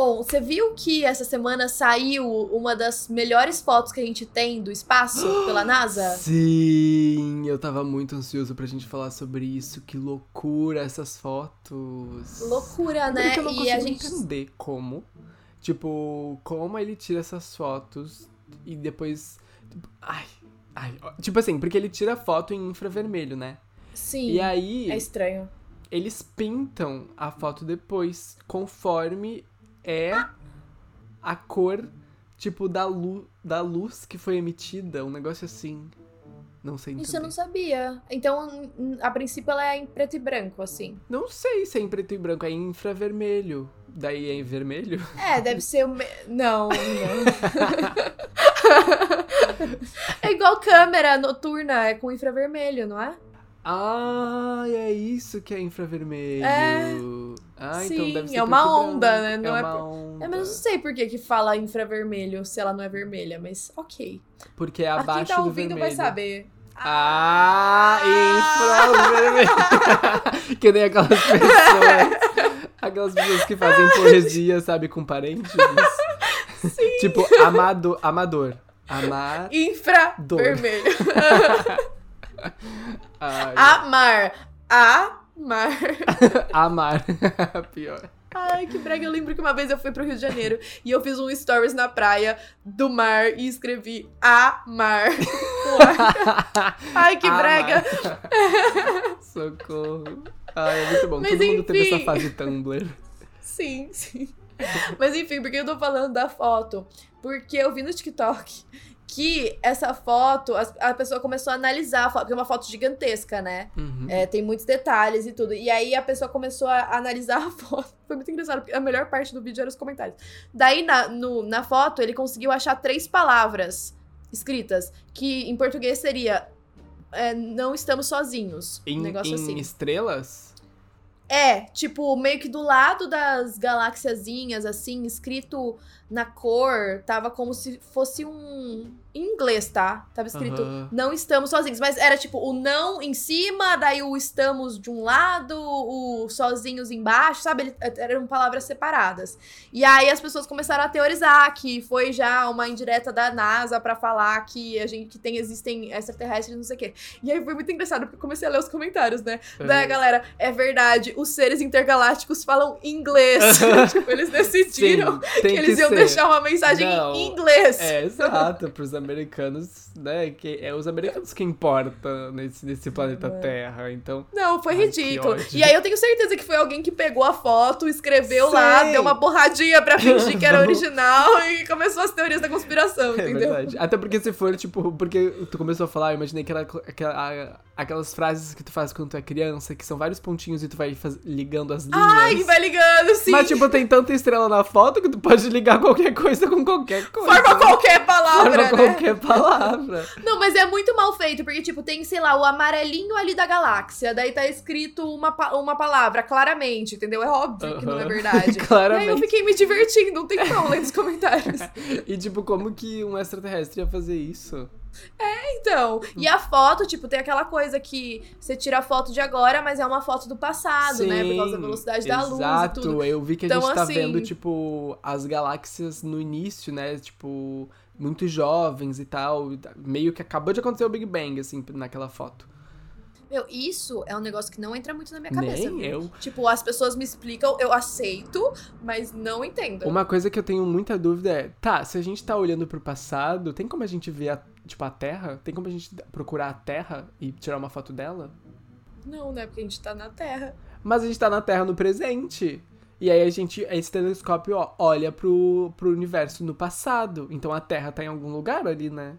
Bom, você viu que essa semana saiu uma das melhores fotos que a gente tem do espaço pela NASA? Sim, eu tava muito ansioso pra gente falar sobre isso. Que loucura essas fotos. Loucura, né? Porque eu não e consigo a gente. entender como. Tipo, como ele tira essas fotos e depois. tipo, Ai, ai. Tipo assim, porque ele tira foto em infravermelho, né? Sim. E aí, É estranho. eles pintam a foto depois, conforme é a cor, tipo, da, lu da luz que foi emitida. Um negócio assim. Não sei Isso eu entender. não sabia. Então, a princípio, ela é em preto e branco, assim. Não sei se é em preto e branco, é em infravermelho. Daí é em vermelho? É, deve ser o. Me... Não, não. é igual câmera noturna, é com infravermelho, não é? Ah, é isso que é infravermelho. É. Ah, Sim, então deve ser é uma onda, branco. né? Não é é uma por- onda. É, mas eu não sei por que, que fala infravermelho se ela não é vermelha, mas ok. Porque é Mas abaixo quem tá do ouvindo vai saber. Ah, infravermelho. que nem aquelas pessoas. Aquelas pessoas que fazem poesia, sabe, com parênteses. Sim. tipo, amado, amador. Amar. Infravermelho. Ai, Amar. Amar. amar. Pior. Ai, que brega. Eu lembro que uma vez eu fui pro Rio de Janeiro e eu fiz um stories na praia do mar e escrevi amar. Ai, que Amar. brega. Socorro. Ai, é muito bom. Mas Todo mundo teve enfim. essa fase Tumblr. Sim, sim. Mas enfim, por que eu tô falando da foto? Porque eu vi no TikTok que essa foto, a, pessoa começou a analisar a foto, porque é uma foto gigantesca, né? Uhum. É, tem muitos detalhes e tudo. E aí a pessoa começou a analisar a foto. Foi muito engraçado, porque a melhor parte do vídeo era os comentários. Daí, na, no- na foto, ele conseguiu achar três palavras escritas, que em português seria é, não estamos sozinhos. Em, um negócio em assim. estrelas? É, tipo, meio que do lado das galáxiazinhas, assim, escrito na cor, tava como se fosse um. Em inglês, tá? Tava escrito Aham. não estamos sozinhos. Mas era tipo o não em cima, daí o estamos de um lado, o sozinhos embaixo, sabe? Ele- eram palavras separadas. E aí as pessoas começaram a teorizar que foi já uma indireta da NASA pra falar que a gente que tem, existem extraterrestres, não sei o quê. E aí foi muito engraçado, porque comecei a ler os comentários, né? Daí a Uhum. galera, é verdade, os seres intergalácticos falam inglês. tipo, eles decidiram Sim, que eles iam ser. Deixar uma mensagem Não, em inglês. É, exato, pros americanos, né? Que é os americanos que importam nesse, nesse planeta Terra, então. Não, foi Ai, ridículo. E aí eu tenho certeza que foi alguém que pegou a foto, escreveu lá, deu uma borradinha pra fingir que era original e começou as teorias da conspiração, É entendeu? verdade. Até porque se for, tipo, porque tu começou a falar, eu imaginei que era aquela, a- aquelas frases que tu faz quando tu é criança, que são vários pontinhos e tu vai faz- ligando as linhas. Ai, vai ligando, sim. Mas, tipo, tem tanta estrela na foto que tu pode ligar qualquer coisa com qualquer coisa. Forma qualquer palavra, Forma né? qualquer palavra. Não, mas é muito mal feito, porque, tipo, tem, sei lá, o amarelinho ali da galáxia, daí tá escrito uma, pa- uma palavra, claramente, entendeu? É óbvio que não é verdade. E aí eu Claramente. fiquei me divertindo, não tem como ler nos comentários. E, tipo, como que um extraterrestre ia fazer isso? Então, e a foto, tipo, tem aquela coisa que você tira a foto de agora, mas é uma foto do passado, né? Por causa da velocidade da luz e Exato, tudo. eu vi que a Então, gente tá assim- vendo, tipo, as galáxias no início, né? Tipo, muito jovens e tal. Meio que acabou de acontecer o Big Bang, assim, naquela foto. Meu, isso é um negócio que não entra muito na minha cabeça. Nem viu? eu. Tipo, as pessoas me explicam, eu aceito, mas não entendo. Uma coisa que eu tenho muita dúvida é, tá, se a gente tá olhando pro passado, tem como a gente ver, a, tipo, a Terra? Tem como a gente procurar a Terra e tirar uma foto dela? Não, né? Porque a gente tá na Terra. Mas a gente tá na Terra no presente. E aí a gente, esse telescópio, ó, olha pro, pro universo no passado. Então a Terra tá em algum lugar ali, né?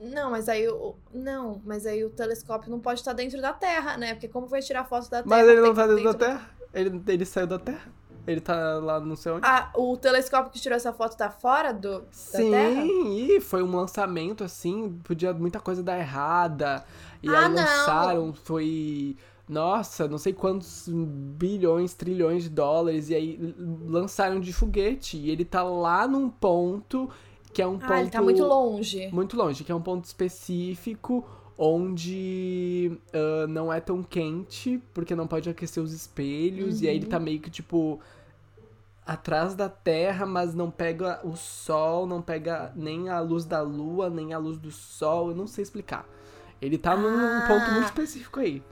Não, mas aí o. Não, mas aí o telescópio não pode estar dentro da Terra, né? Porque como vai tirar foto da Terra? Mas ele não tá dentro da Terra. Ele, ele saiu da Terra. Ele tá lá não sei onde. Ah, o telescópio que tirou essa foto tá fora do, da Sim, Terra? e foi um lançamento assim, podia muita coisa dar errada. E Ah, aí não. lançaram, foi. Nossa, não sei quantos bilhões, trilhões de dólares. E aí lançaram de foguete. E ele tá lá num ponto que é um ponto. Ah, ele tá muito longe. Muito longe, que é um ponto específico onde ah, não é tão quente, porque não pode aquecer os espelhos, e aí ele tá Uhum. meio que tipo. atrás da Terra, mas não pega o Sol, não pega nem a luz da Lua, nem a luz do Sol. Eu não sei explicar. Ele tá num Ah. ponto muito específico aí.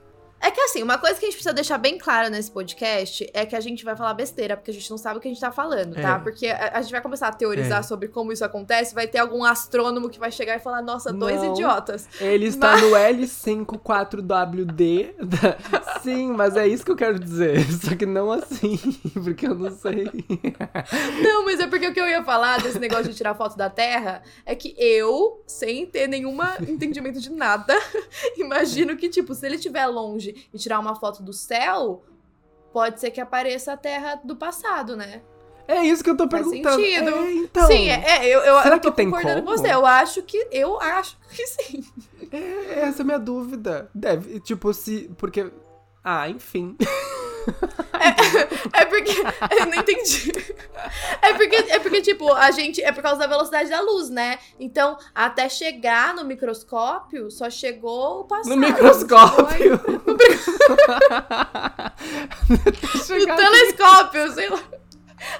É que assim, uma coisa que a gente precisa deixar bem clara nesse podcast é que a gente vai falar besteira, porque a gente não sabe o que a gente tá falando, tá? É. Porque a, a gente vai começar a teorizar É. sobre como isso acontece, vai ter algum astrônomo que vai chegar e falar, nossa, dois Não. idiotas. Ele está no L54WD. Sim, mas é isso que eu quero dizer. Só que não assim, porque eu não sei. Não, mas é porque o que eu ia falar desse negócio de tirar foto da Terra é que eu, sem ter nenhum entendimento de nada, imagino que, tipo, se ele estiver longe e tirar uma foto do céu, pode ser que apareça a Terra do passado, né? É isso que eu tô Faz perguntando. sentido. É, então. Sim, é, é, eu, eu, será eu tô concordando com você. Eu acho que. Eu acho que sim. É, essa é a minha dúvida. Deve, tipo, se. Porque. Ah, enfim. É porque. Eu não entendi. É porque, é porque, tipo, a gente. É por causa da velocidade da luz, né? Então, até chegar no microscópio, só chegou o passado. No microscópio. No Chegar- telescópio, sei lá.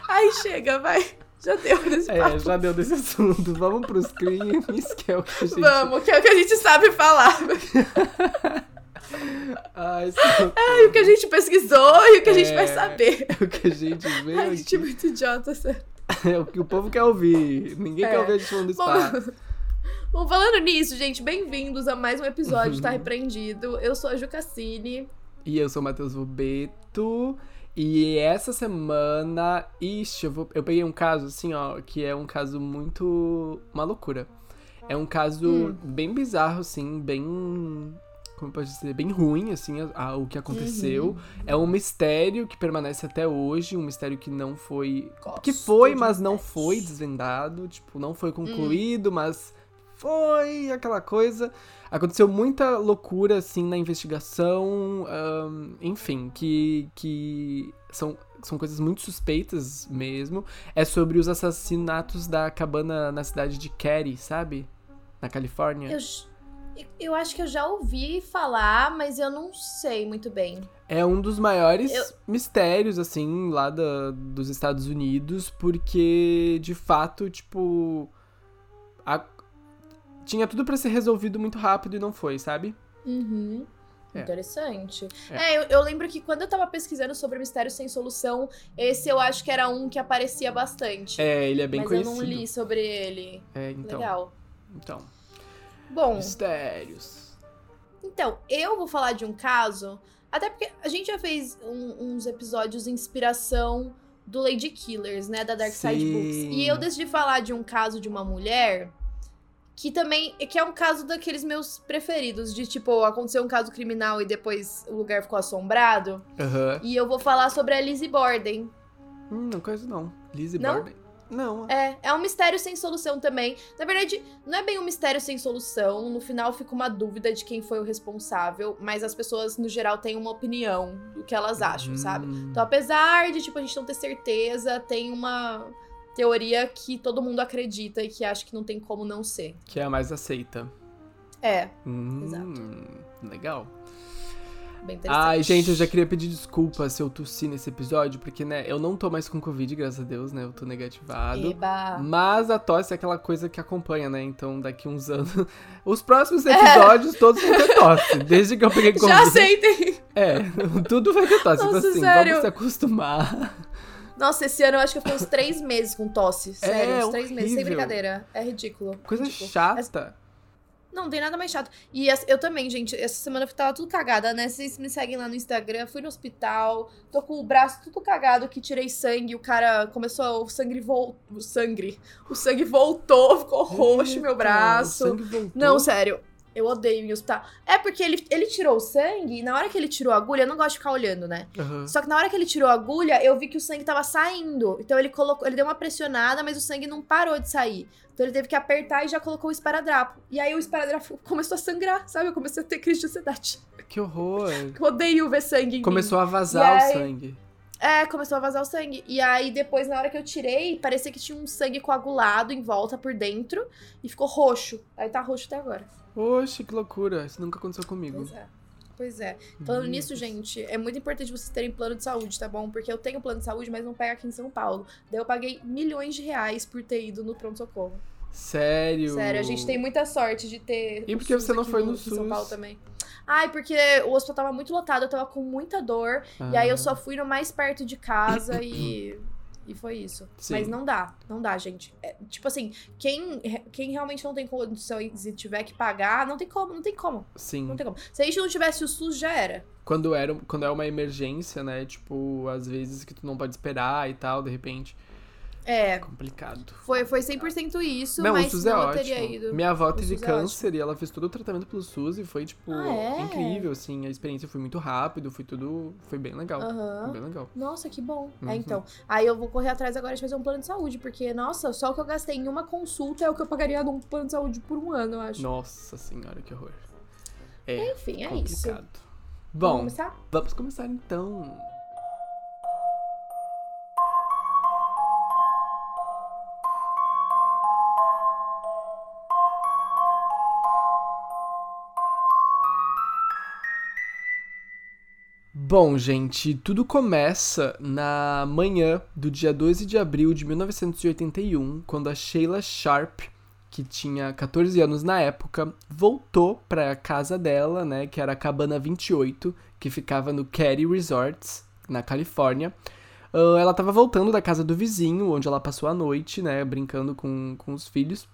Aí chega, vai. Já deu papo. É, já deu desse assunto. Vamos pros crimes, que é o que a gente. Vamos, que é o que a gente sabe falar. Ai. É o que a gente pesquisou e o que a gente É. vai saber. É o que a gente vê Ai, gente, aqui. muito idiota. sério. É o que o povo quer ouvir. Ninguém É. quer ouvir a gente falando do espaço. Bom, falando nisso, gente, bem-vindos a mais um episódio de Tá Repreendido. Eu sou a Jucassine. E eu sou o Matheus Vubeto. E essa semana, ixi, eu, vou, eu peguei um caso assim, ó, que é um caso muito. uma loucura. É um caso Hum. bem bizarro, assim, bem. Como posso dizer? Bem ruim, assim, a- a- o que aconteceu. Uhum. É um mistério que permanece até hoje, um mistério que não foi. que Gosto foi, de mas não foi desvendado. Tipo, não foi Hum. concluído, mas foi aquela coisa. Aconteceu muita loucura, assim, na investigação. ahn, enfim, que, que são, são coisas muito suspeitas mesmo. É sobre os assassinatos da cabana na cidade de Cary, sabe? Na Califórnia. Eu, eu acho que eu já ouvi falar, mas eu não sei muito bem. É um dos maiores Eu- mistérios, assim, lá da, dos Estados Unidos, porque, de fato, tipo. a- Tinha tudo pra ser resolvido muito rápido e não foi, sabe? Uhum. É. Interessante. É. É, eu, eu lembro que quando eu tava pesquisando sobre Mistério Sem Solução, esse eu acho que era um que aparecia bastante. É, ele é bem mas conhecido. eu não li sobre ele. É, então. Legal. Então. Bom, Mistérios. então, eu vou falar de um caso, até porque a gente já fez um- uns episódios de inspiração do Lady Killers, né, da Dark Side Sim. Books. E eu decidi falar de um caso de uma mulher que também, que é um caso daqueles meus preferidos, de tipo, aconteceu um caso criminal e depois o lugar ficou assombrado. Aham. E eu vou falar sobre a Lizzie Borden. Hum, não conheço não. Lizzie Não? Borden? Não. É, é um mistério sem solução também. Na verdade, não é bem um mistério sem solução. No final fica uma dúvida de quem foi o responsável, mas as pessoas, no geral, têm uma opinião do que elas acham, sabe? Hum. Então, apesar de, tipo, a gente não ter certeza, tem uma teoria que todo mundo acredita e que acha que não tem como não ser. Que é a mais aceita. É, Hum, Exato. Legal. Ai, gente, eu já queria pedir desculpa se eu tossi nesse episódio, porque, né, eu não tô mais com Covid, graças a Deus, né? Eu tô negativado. Eba. Mas a tosse é aquela coisa que acompanha, né? Então, daqui uns anos. Os próximos episódios todos vão ter tosse. Desde que eu peguei Covid. É. Já aceitem! É, tudo vai ter tosse. Nossa, então, assim, sério? vamos se acostumar. Nossa, esse ano eu acho que eu fiquei uns três meses com tosse. Sério, É, uns três meses. Sem horrível. brincadeira. É ridículo. Coisa ridículo. chata. Não, não tem nada mais chato. E eu também, gente, essa semana eu tava tudo cagada, né? Vocês me seguem lá no Instagram, fui no hospital, tô com o braço tudo cagado, que tirei sangue, o cara começou, o sangue voltou, o sangue, o sangue voltou, ficou roxo meu Eita, braço. o sangue voltou. Não, sério, eu odeio em hospital. É porque ele, ele tirou o sangue, e na hora que ele tirou a agulha, eu não gosto de ficar olhando, né? Aham. Só que na hora que ele tirou a agulha, eu vi que o sangue tava saindo. Então ele colocou, ele deu uma pressionada, mas o sangue não parou de sair. Então ele teve que apertar e já colocou o esparadrapo. E aí o esparadrapo começou a sangrar, sabe? Eu comecei a ter crise de ansiedade. Que horror. Eu odeio ver sangue em Começou mim. a vazar E o aí- sangue. É, começou a vazar o sangue. E aí depois, na hora que eu tirei, parecia que tinha um sangue coagulado em volta por dentro. E ficou roxo. Aí tá roxo até agora. Oxe, que loucura. Isso nunca aconteceu comigo. Pois é. Pois é. Falando Meu nisso, Deus. gente, é muito importante vocês terem plano de saúde, tá bom? Porque eu tenho plano de saúde, mas não pega aqui em São Paulo. Daí eu paguei milhões de reais por ter ido no pronto-socorro. Sério. Sério, a gente tem muita sorte de ter. E por que você não foi no em São SUS? Paulo também. Ai, porque o hospital tava muito lotado, eu tava com muita dor. E aí eu Ah, só fui no mais perto de casa e. E foi isso. Sim. Mas não dá, não dá, gente. É, tipo assim, quem, quem realmente não tem condições e tiver que pagar, não tem como, não tem como. Sim. Não tem como. Se a gente não tivesse o SUS, já era. Quando, era, quando é uma emergência, né? Tipo, às vezes que tu não pode esperar e tal, de repente. É, Complicado. foi, foi 100% isso, não, mas o SUS é ótimo. teria ido. Minha avó teve SUS é câncer e ela fez todo o tratamento pelo SUS e foi, tipo, Ah, é? incrível, assim. A experiência foi muito rápido, foi tudo. Foi bem legal. Foi Aham. bem legal. Nossa, que bom. Uhum. É, então. Aí eu vou correr atrás agora de fazer um plano de saúde, porque, nossa, só o que eu gastei em uma consulta é o que eu pagaria num plano de saúde por um ano, eu acho. Nossa senhora, que horror. É, Enfim, é isso. complicado. Vamos Bom, começar? vamos começar então. Bom, gente, tudo começa na manhã do dia 12 de abril de 1981, quando a Sheila Sharp, que tinha 14 anos na época, voltou para a casa dela, né, que era a Cabana 28, que ficava no Cary Resorts, na Califórnia. Ah, ela estava voltando da casa do vizinho, onde ela passou a noite, né, brincando com, com os filhos.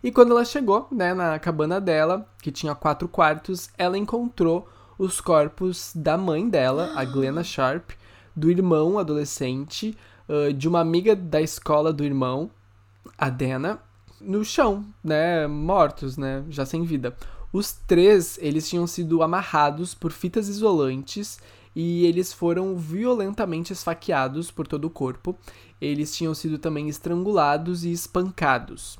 E quando ela chegou, né, na cabana dela, que tinha quatro quartos, ela encontrou os corpos da mãe dela, a Glenna Sharp, do irmão adolescente, ah, de uma amiga da escola do irmão, a Dana, no chão, né, mortos, né, já sem vida. Os três, eles tinham sido amarrados por fitas isolantes e eles foram violentamente esfaqueados por todo o corpo. Eles tinham sido também estrangulados e espancados.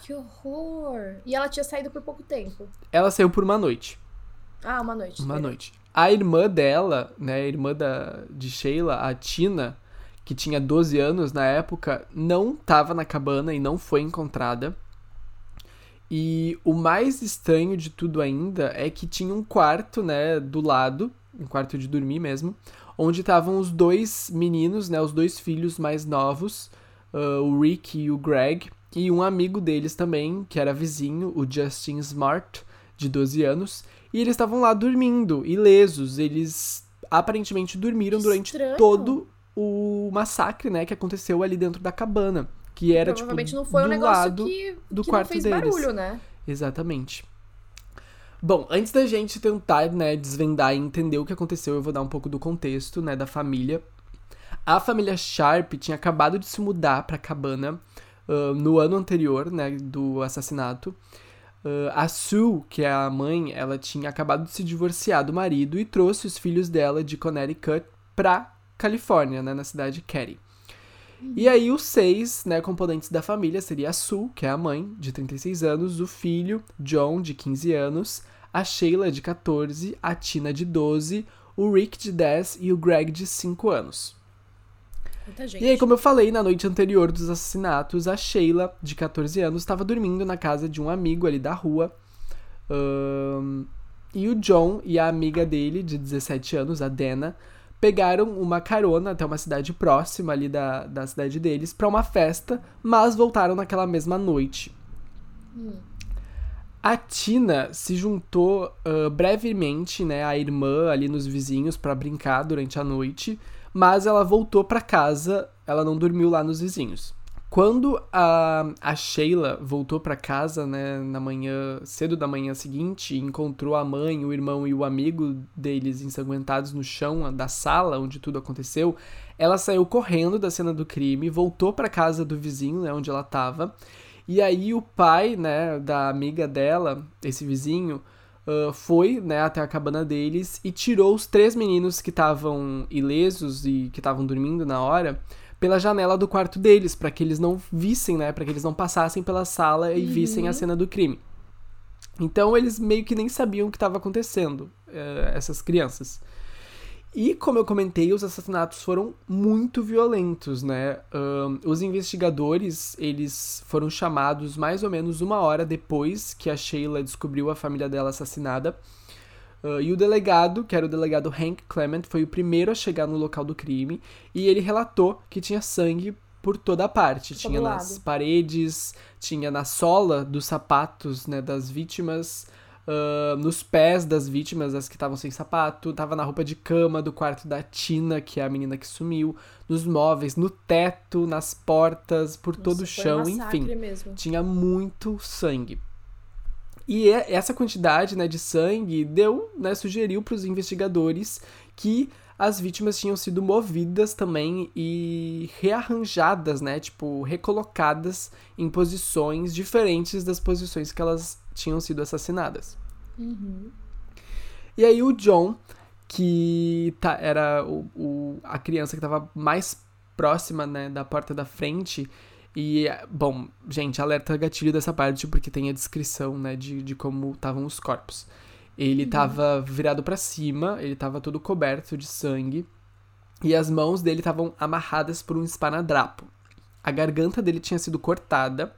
Que horror. E ela tinha saído por pouco tempo. Ela saiu por uma noite. Ah, uma noite. Uma noite. A irmã dela, né, a irmã da, de Sheila, a Tina, que tinha 12 anos na época, não estava na cabana e não foi encontrada. E o mais estranho de tudo ainda é que tinha um quarto, né, do lado, um quarto de dormir mesmo, onde estavam os dois meninos, né, os dois filhos mais novos, ah, o Rick e o Greg, e um amigo deles também, que era vizinho, o Justin Smart, de 12 anos, e eles estavam lá dormindo, ilesos. Eles aparentemente dormiram durante Estranho. todo o massacre, né, que aconteceu ali dentro da cabana, que era tipo Provavelmente não foi um do negócio lado que, do que quarto não fez deles. barulho, né? Exatamente. Bom, antes da gente tentar, né, desvendar e entender o que aconteceu, eu vou dar um pouco do contexto, né, da família. A família Sharp tinha acabado de se mudar pra cabana ah, no ano anterior, né, do assassinato. Ah, a Sue, que é a mãe, ela tinha acabado de se divorciar do marido e trouxe os filhos dela de Connecticut pra Califórnia, né, na cidade de Cary. E aí os seis, né, componentes da família seria a Sue, que é a mãe, de 36 anos, o filho, John, de 15 anos, a Sheila, de 14, a Tina, de 12, o Rick, de 10 e o Greg, de 5 anos. E aí, como eu falei, na noite anterior dos assassinatos, a Sheila, de 14 anos, estava dormindo na casa de um amigo ali da rua. Ahn, e o John e a amiga dele, de 17 anos, a Dana, pegaram uma carona até uma cidade próxima ali da, da cidade deles para uma festa, mas voltaram naquela mesma noite. A Tina se juntou ah, brevemente, né, à irmã ali nos vizinhos para brincar durante a noite, mas ela voltou para casa, ela não dormiu lá nos vizinhos. Quando a, a Sheila voltou para casa, né, na manhã, cedo da manhã seguinte, encontrou a mãe, o irmão e o amigo deles ensanguentados no chão da sala onde tudo aconteceu, ela saiu correndo da cena do crime, voltou para casa do vizinho, né, onde ela estava. E aí o pai, né, da amiga dela, esse vizinho, ah, foi, né, até a cabana deles e tirou os três meninos que estavam ilesos e que estavam dormindo na hora pela janela do quarto deles, para que eles não vissem, né, para que eles não passassem pela sala e vissem a cena do crime. Então eles meio que nem sabiam o que estava acontecendo, eh, essas crianças. E como eu comentei, os assassinatos foram muito violentos, né? Ahn, os investigadores, eles foram chamados mais ou menos uma hora depois que a Sheila descobriu a família dela assassinada. Uh, e o delegado, que era o delegado Hank Clement, foi o primeiro a chegar no local do crime e ele relatou que tinha sangue por toda a parte. Tinha nas paredes, tinha na sola dos sapatos né, das vítimas, ah, nos pés das vítimas, as que estavam sem sapato, tava na roupa de cama do quarto da Tina, que é a menina que sumiu, nos móveis, no teto, nas portas, por todo o Nossa, chão, um enfim. Mesmo. Tinha muito sangue. E essa quantidade né, de sangue deu, né, sugeriu para os investigadores que as vítimas tinham sido movidas também e rearranjadas, né, tipo, recolocadas em posições diferentes das posições que elas tinham sido assassinadas. Uhum. E aí o John, que tá, era o, o- a criança que estava mais próxima, né, da porta da frente. E, bom, gente, alerta gatilho dessa parte, porque tem a descrição, né, de, de como estavam os corpos. Ele tava virado pra cima, ele tava todo coberto de sangue, e as mãos dele estavam amarradas por um esparadrapo. A garganta dele tinha sido cortada,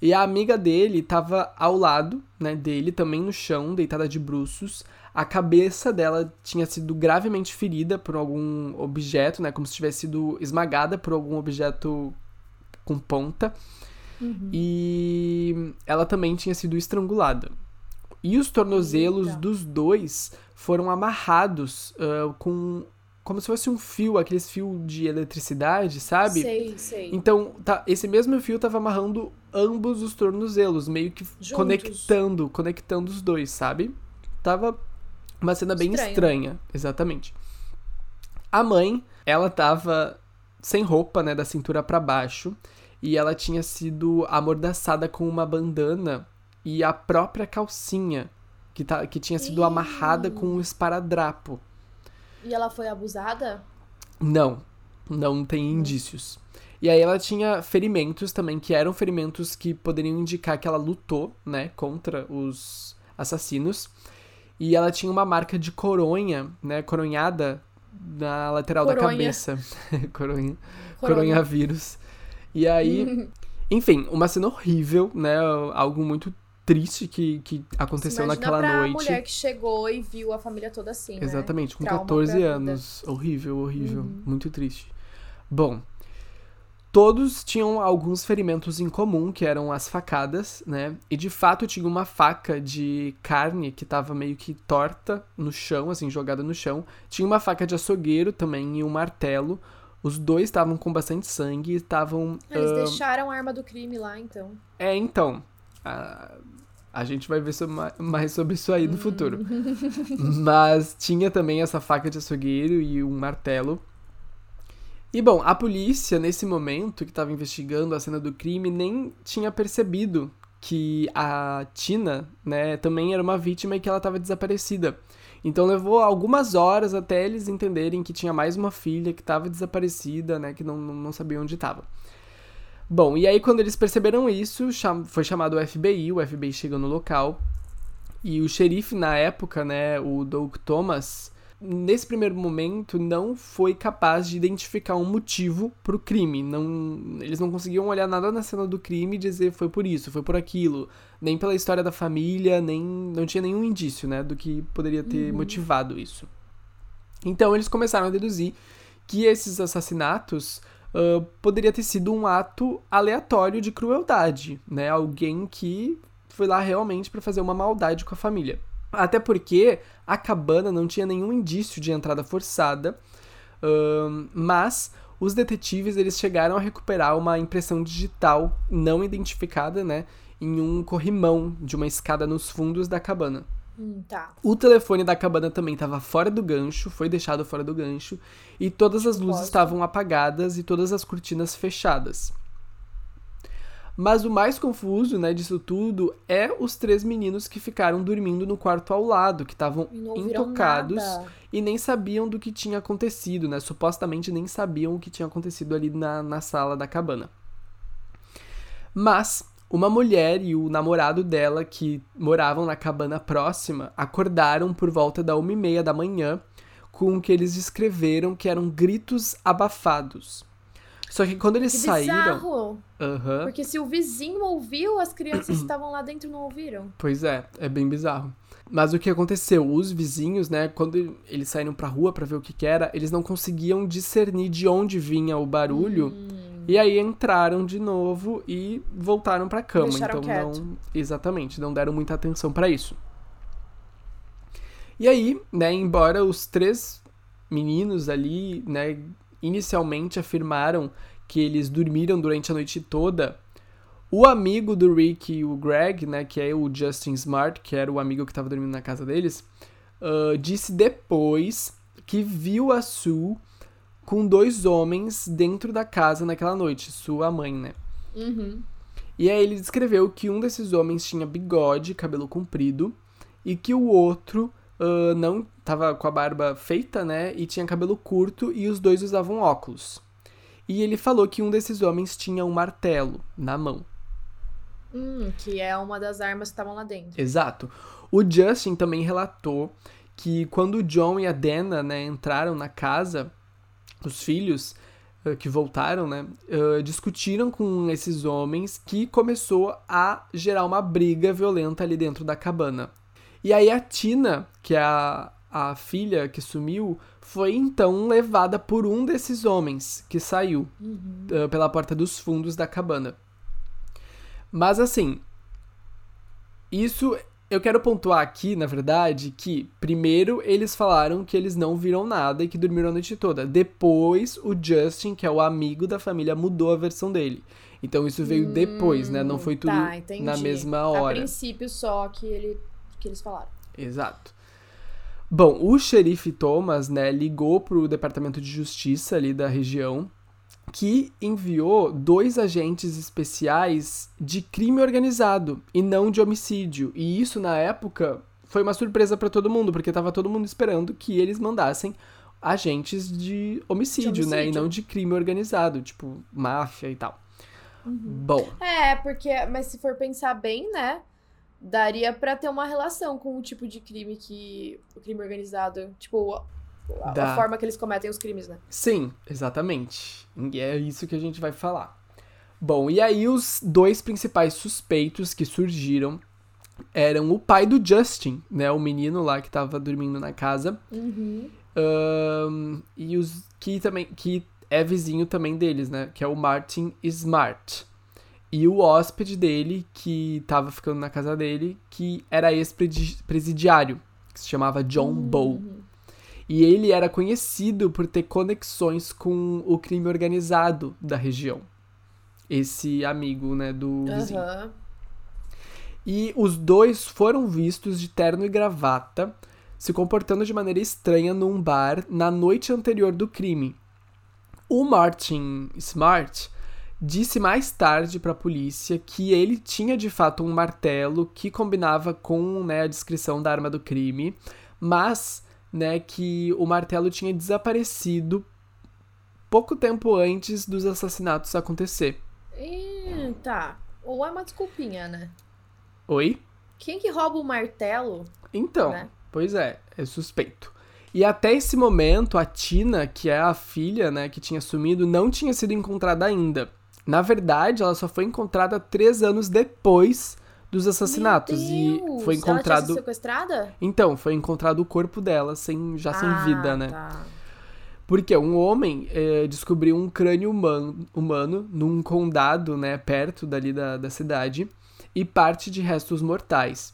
e a amiga dele estava ao lado, né, dele, também no chão, deitada de bruços. A cabeça dela tinha sido gravemente ferida por algum objeto, né, como se tivesse sido esmagada por algum objeto com ponta. E ela também tinha sido estrangulada. E os tornozelos Eita. dos dois foram amarrados ah, com como se fosse um fio, aqueles fios de eletricidade, sabe? Sei, sei. Então, tá, esse mesmo fio tava amarrando ambos os tornozelos, meio que Juntos. conectando, conectando os dois, sabe? Tava uma cena bem Estranho. estranha, exatamente. A mãe, ela tava sem roupa, né, da cintura pra baixo, e ela tinha sido amordaçada com uma bandana e a própria calcinha que, tá, que tinha sido Ih. amarrada com um esparadrapo. E ela foi abusada? Não, não tem indícios. E aí ela tinha ferimentos também, que eram ferimentos que poderiam indicar que ela lutou, né, contra os assassinos. E ela tinha uma marca de coronha, né, coronhada na lateral da Coronha. cabeça. coronha. Corona. Coronavírus. E aí, enfim, uma cena horrível, né, algo muito triste que, que aconteceu Imagina naquela pra noite. mulher que chegou e viu a família toda assim, né? Exatamente, com Trauma 14 pra vida. Uhum. anos. Horrível, horrível. Muito triste. Bom, todos tinham alguns ferimentos em comum, que eram as facadas, né? E de fato tinha uma faca de carne que tava meio que torta no chão, assim, jogada no chão. Tinha uma faca de açougueiro também e um martelo. Os dois estavam com bastante sangue e estavam. Eles ah, deixaram a arma do crime lá, então. é, então. A, a gente vai ver mais sobre isso aí no futuro. Mas tinha também essa faca de açougueiro e um martelo. E bom, a polícia, nesse momento que estava investigando a cena do crime, nem tinha percebido que a Tina, né, também era uma vítima e que ela estava desaparecida. Então levou algumas horas até eles entenderem que tinha mais uma filha que estava desaparecida, né, que não não sabia onde estava. Bom, e aí quando eles perceberam isso, cham- foi chamado o FBI, o FBI chegou no local, e o xerife na época, né, o Doug Thomas, nesse primeiro momento não foi capaz de identificar um motivo pro crime. Não, eles não conseguiam olhar nada na cena do crime e dizer foi por isso, foi por aquilo, nem pela história da família, nem não tinha nenhum indício, né, do que poderia ter motivado isso. Então eles começaram a deduzir que esses assassinatos poderia ter sido um ato aleatório de crueldade, né? Alguém que foi lá realmente para fazer uma maldade com a família. Até porque a cabana não tinha nenhum indício de entrada forçada, ahn, mas os detetives eles chegaram a recuperar uma impressão digital não identificada, né, em um corrimão de uma escada nos fundos da cabana. Hum, tá. O telefone da cabana também estava fora do gancho, foi deixado fora do gancho, e todas as luzes estavam apagadas e todas as cortinas fechadas. Mas o mais confuso, né, disso tudo é os três meninos que ficaram dormindo no quarto ao lado, que estavam intocados nada. e nem sabiam do que tinha acontecido, né? Supostamente nem sabiam o que tinha acontecido ali na, na sala da cabana. Mas uma mulher e o namorado dela, que moravam na cabana próxima, acordaram por volta da uma e meia da manhã com o que eles descreveram que eram gritos abafados. Só que quando eles Que saíram. bizarro. Aham. Porque se o vizinho ouviu, as crianças que estavam lá dentro não ouviram. Pois é, é bem bizarro. Mas o que aconteceu? Os vizinhos, né, quando eles saíram pra rua pra ver o que, que era, eles não conseguiam discernir de onde vinha o barulho. Hum. E aí entraram de novo e voltaram pra cama. Deixaram então quieto. não. Exatamente, não deram muita atenção pra isso. E aí, né, embora os três meninos ali, né, inicialmente afirmaram que eles dormiram durante a noite toda, o amigo do Rick e o Greg, né, que é o Justin Smart, que era o amigo que estava dormindo na casa deles, ah, disse depois que viu a Sue com dois homens dentro da casa naquela noite, sua mãe, né? Uhum. E aí ele descreveu que um desses homens tinha bigode, cabelo comprido, e que o outro ah, não tava com a barba feita, né? E tinha cabelo curto e os dois usavam óculos. E ele falou que um desses homens tinha um martelo na mão. Hum, que é uma das armas que estavam lá dentro. Exato. O Justin também relatou que quando o John e a Dana, né, entraram na casa, os filhos eh, que voltaram, né, eh, discutiram com esses homens que começou a gerar uma briga violenta ali dentro da cabana. E aí a Tina, que é a, a filha que sumiu, foi então levada por um desses homens que saiu Uhum. eh, pela porta dos fundos da cabana. Mas assim, isso eu quero pontuar aqui, na verdade, que primeiro eles falaram que eles não viram nada e que dormiram a noite toda. Depois, o Justin, que é o amigo da família, mudou a versão dele. Então isso veio depois, né? Não foi tudo tá, na mesma A hora. princípio só que, ele, que eles falaram. Exato. Bom, o xerife Thomas, né, ligou pro departamento de justiça ali da região, que enviou dois agentes especiais de crime organizado e não de homicídio. E isso na época foi uma surpresa pra todo mundo, porque tava todo mundo esperando que eles mandassem agentes de homicídio, De né, e homicídio. não de crime organizado, tipo máfia e tal. Bom, É, porque, mas se for pensar bem, né? Daria pra ter uma relação com o tipo de crime que. O crime organizado. Tipo, a, a Dá. forma que eles cometem os crimes, né? Sim, exatamente. E é isso que a gente vai falar. Bom, e aí os dois principais suspeitos que surgiram eram o pai do Justin, né? O menino lá que tava dormindo na casa. Uhum. ahn, e os que também. que é vizinho também deles, né? Que é o Martin Smart. E o hóspede dele, que tava ficando na casa dele, que era ex-presidiário, que se chamava John Bow. Uhum. E ele era conhecido por ter conexões com o crime organizado da região. Esse amigo, né, do vizinho. Aham. E os dois foram vistos de terno e gravata, se comportando de maneira estranha num bar na noite anterior do crime. O Martin Smart disse mais tarde para a polícia que ele tinha de fato um martelo que combinava com né, a descrição da arma do crime, mas né, que o martelo tinha desaparecido pouco tempo antes dos assassinatos acontecer. Ih, tá. Ou é uma desculpinha, né? Oi? Quem que rouba o martelo? Então, Né? pois é, é suspeito. E até esse momento, a Tina, que é a filha, né, que tinha sumido, não tinha sido encontrada ainda. Na verdade, ela só foi encontrada três anos depois dos assassinatos. E foi Ela encontrado. sido sequestrada? Então, foi encontrado o corpo dela, sem, já sem Ah, vida, né? Tá. Porque um homem eh, descobriu um crânio humano, humano num condado, né, perto dali da, da cidade, e parte de restos mortais.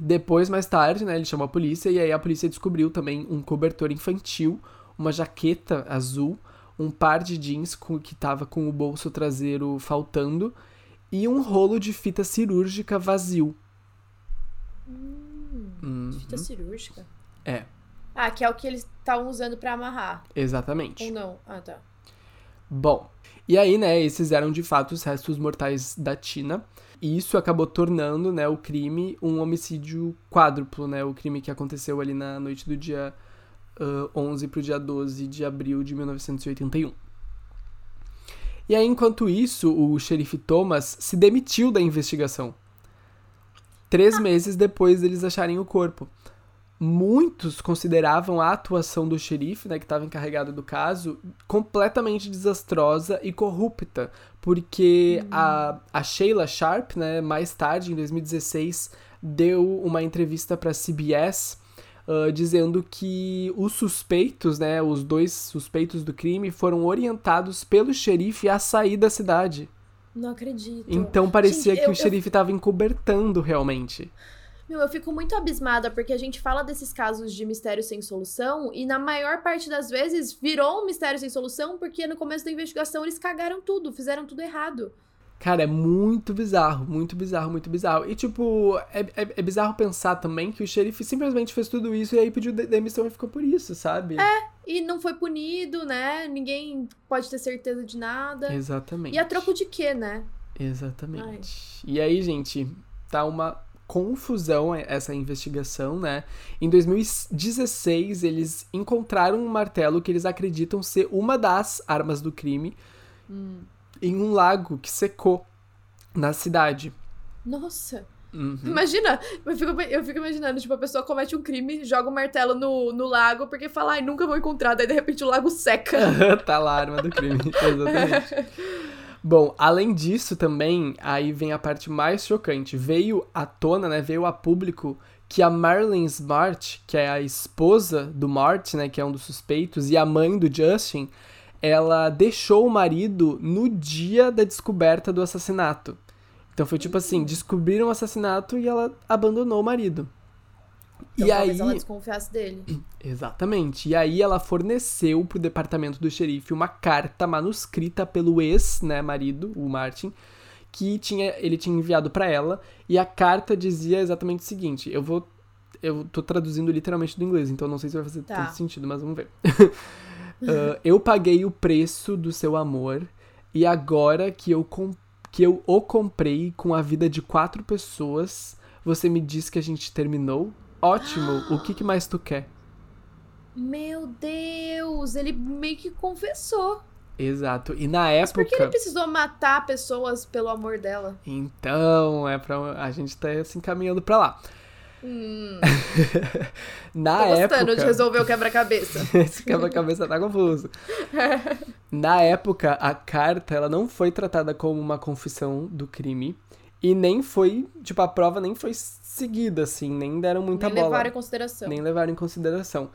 Depois, mais tarde, né, ele chamou a polícia e aí a polícia descobriu também um cobertor infantil, uma jaqueta azul, um par de jeans com, que tava com o bolso traseiro faltando e um rolo de fita cirúrgica vazio. Uhum. Fita cirúrgica. É, Ah, que é o que eles estavam usando pra amarrar. exatamente. Ou não? Ah, tá. Bom, e aí, né, esses eram de fato os restos mortais da Tina. E isso acabou tornando, né, o crime um homicídio quádruplo, né? O crime que aconteceu ali na noite do dia ah, 11 pro dia 12 de abril de 1981. E aí, enquanto isso, o xerife Thomas se demitiu da investigação. Três meses depois deles acharem o corpo. muitos consideravam a atuação do xerife, né, que estava encarregado do caso, completamente desastrosa e corrupta, porque Hum. a, a Sheila Sharp, né, mais tarde, em 2016, deu uma entrevista para CBS ah, dizendo que os suspeitos, né, os dois suspeitos do crime, foram orientados pelo xerife a sair da cidade. Não acredito. Então parecia Gente, que eu- o xerife estava encobertando realmente. Meu, eu fico muito abismada porque a gente fala desses casos de mistério sem solução e na maior parte das vezes virou um mistério sem solução porque no começo da investigação eles cagaram tudo, fizeram tudo errado. Cara, é muito bizarro, muito bizarro, muito bizarro. E, tipo, é, é, é bizarro pensar também que o xerife simplesmente fez tudo isso e aí pediu de- demissão e ficou por isso, sabe? É, E não foi punido, né? Ninguém pode ter certeza de nada. Exatamente. E a troco de quê, né? Exatamente. E aí, gente, tá uma confusão essa investigação, né? Em 2016, eles encontraram um martelo que eles acreditam ser uma das armas do crime em um lago que secou na cidade. Nossa. Uhum. Imagina, eu fico, eu fico imaginando, tipo, a pessoa comete um crime, joga um martelo no, no lago porque fala, ai, nunca vou encontrar, daí de repente o lago seca. tá lá a arma do crime, exatamente. Bom, além disso também, aí vem a parte mais chocante. Veio à tona, né, veio a público que a Marilyn Smart, que é a esposa do Mort, né, que é um dos suspeitos, e a mãe do Justin, ela deixou o marido no dia da descoberta do assassinato. Então foi tipo assim, descobriram o assassinato e ela abandonou o marido. Então e aí, ela desconfiasse dele. Exatamente. E aí ela forneceu pro departamento do xerife uma carta manuscrita pelo ex, né, marido, o Martin, que tinha, ele tinha enviado pra ela, e a carta dizia exatamente o seguinte, eu vou eu tô traduzindo literalmente do inglês, então não sei se vai fazer Tá. tanto sentido, mas vamos ver. Ah, eu paguei o preço do seu amor e agora que eu, que eu o comprei com a vida de quatro pessoas, você me diz que a gente terminou? Ótimo, o que, que mais tu quer? Meu Deus, ele meio que confessou. Exato. E na Mas por que ele época. precisou matar pessoas pelo amor dela? Então, é pra. A gente tá se encaminhando pra lá. Hum, Na tô gostando época. de resolver o quebra-cabeça. Esse quebra-cabeça tá confuso. Na época, a carta ela não foi tratada como uma confissão do crime. E nem foi. Tipo, a prova nem foi seguida, assim. Nem deram muita Nem bola. levaram em consideração. nem levaram em consideração.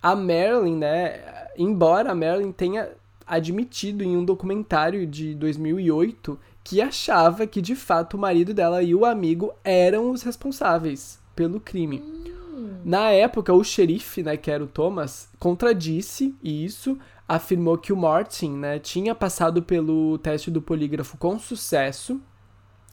A Marilyn, né, embora a Marilyn tenha admitido em um documentário de 2008 que achava que de fato o marido dela e o amigo eram os responsáveis pelo crime. Hum. Na época, o xerife, né, que era o Thomas, contradisse isso, afirmou que o Martin, né, tinha passado pelo teste do polígrafo com sucesso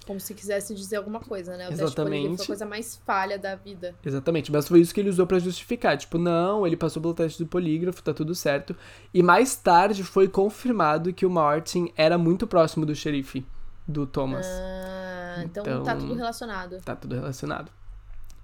Como se quisesse dizer alguma coisa, né? O teste Exatamente. polígrafo foi a coisa mais falha da vida. Exatamente, mas foi isso que ele usou pra justificar. Tipo, não, ele passou pelo teste do polígrafo, tá tudo certo. E mais tarde foi confirmado que o Martin era muito próximo do xerife, do Thomas. Ah, então, Então- tá tudo relacionado. Tá tudo relacionado.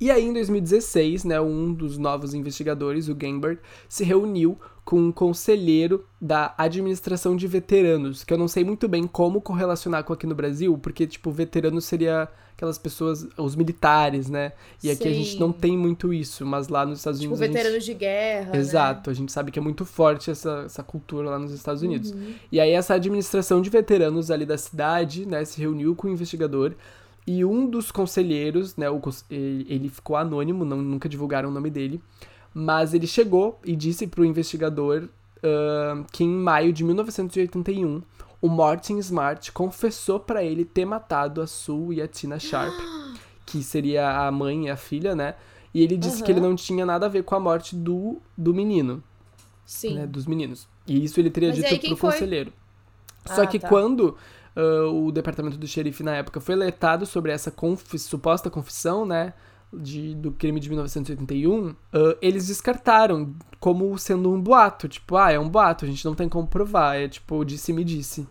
E aí, em 2016, né, um dos novos investigadores, o Gamberg, se reuniu com um conselheiro da administração de veteranos, que eu não sei muito bem como correlacionar com aqui no Brasil, porque, tipo, veteranos seria aquelas pessoas, os militares, né? E aqui a gente Sim. não tem muito isso, mas lá nos Estados Tipo, Unidos. gente- veteranos de guerra. Exato, a gente sabe que é muito forte essa, essa cultura lá nos Estados Né? Unidos. Uhum. E aí essa administração de veteranos ali da cidade, né, se reuniu com o investigador e um dos conselheiros, né, o ele ficou anônimo, não, nunca divulgaram o nome dele, mas ele chegou e disse pro investigador ah, que em maio de 1981 o Martin Smart confessou pra ele ter matado a Sue e a Tina Sharp, que seria a mãe e a filha, né? E ele disse que ele não tinha nada a ver com a morte do, do menino Sim. né, dos meninos. E isso ele teria Mas dito aí, pro foi? conselheiro. Só Ah, que tá. quando ah, o departamento do xerife na época foi alertado sobre essa confi- suposta confissão, né, de, do crime de 1981, ah, eles descartaram como sendo um boato. Tipo, ah, é um boato, a gente não tem como provar. É tipo, disse-me disse.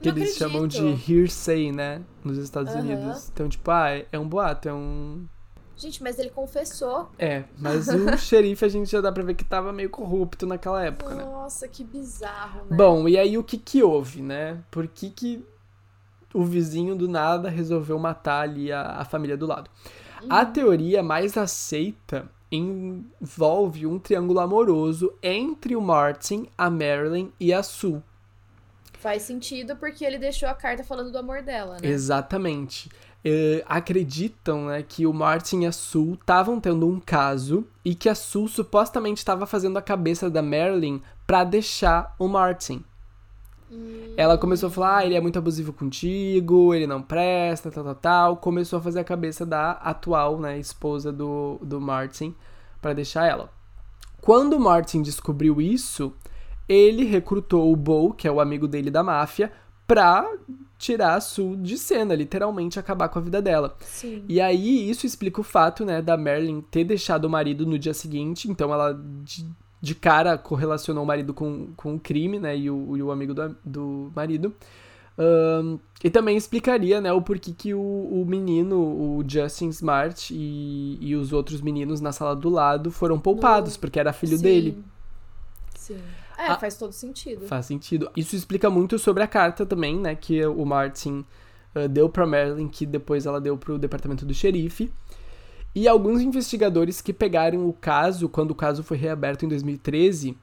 Que Não eles chamam de acredito. hearsay, né, nos Estados Aham. Unidos. Então, tipo, ah, é- é um boato, é um... Gente, mas ele confessou. É, mas o xerife a gente já dá pra ver que tava meio corrupto naquela época, né? Nossa, que bizarro, né? Bom, e aí o que que houve, né? Por que que o vizinho do nada resolveu matar ali a, a família do lado? A Uhum. teoria mais aceita envolve um triângulo amoroso entre o Martin, a Marilyn e a Sue. Faz sentido porque ele deixou a carta falando do amor dela, né? Exatamente. Uh, acreditam né, que o Martin e a Sue estavam tendo um caso e que a Sue supostamente estava fazendo a cabeça da Marilyn para deixar o Martin. Hum. Ela começou a falar, ah, ele é muito abusivo contigo, ele não presta, tal, tal, tal. Começou a fazer a cabeça da atual, né, esposa do, do Martin para deixar ela. Quando o Martin descobriu isso, ele recrutou o Bo, que é o amigo dele da máfia, pra tirar a Sue de cena, literalmente acabar com a vida dela. Sim. E aí isso explica o fato, né, da Marilyn ter deixado o marido no dia seguinte, então ela de, de cara correlacionou o marido com, com o crime, né, e o, e o amigo do, do marido. Um, e também explicaria, né, o porquê que o, o menino, o Justin Smart e, e os outros meninos na sala do lado foram poupados, No- porque era filho Sim. dele. Sim. É, Ah. faz todo sentido. Faz sentido. Isso explica muito sobre a carta também, né, que o Martin uh, deu pra Marilyn, que depois ela deu pro departamento do xerife. E alguns investigadores que pegaram o caso, quando o caso foi reaberto em 2013,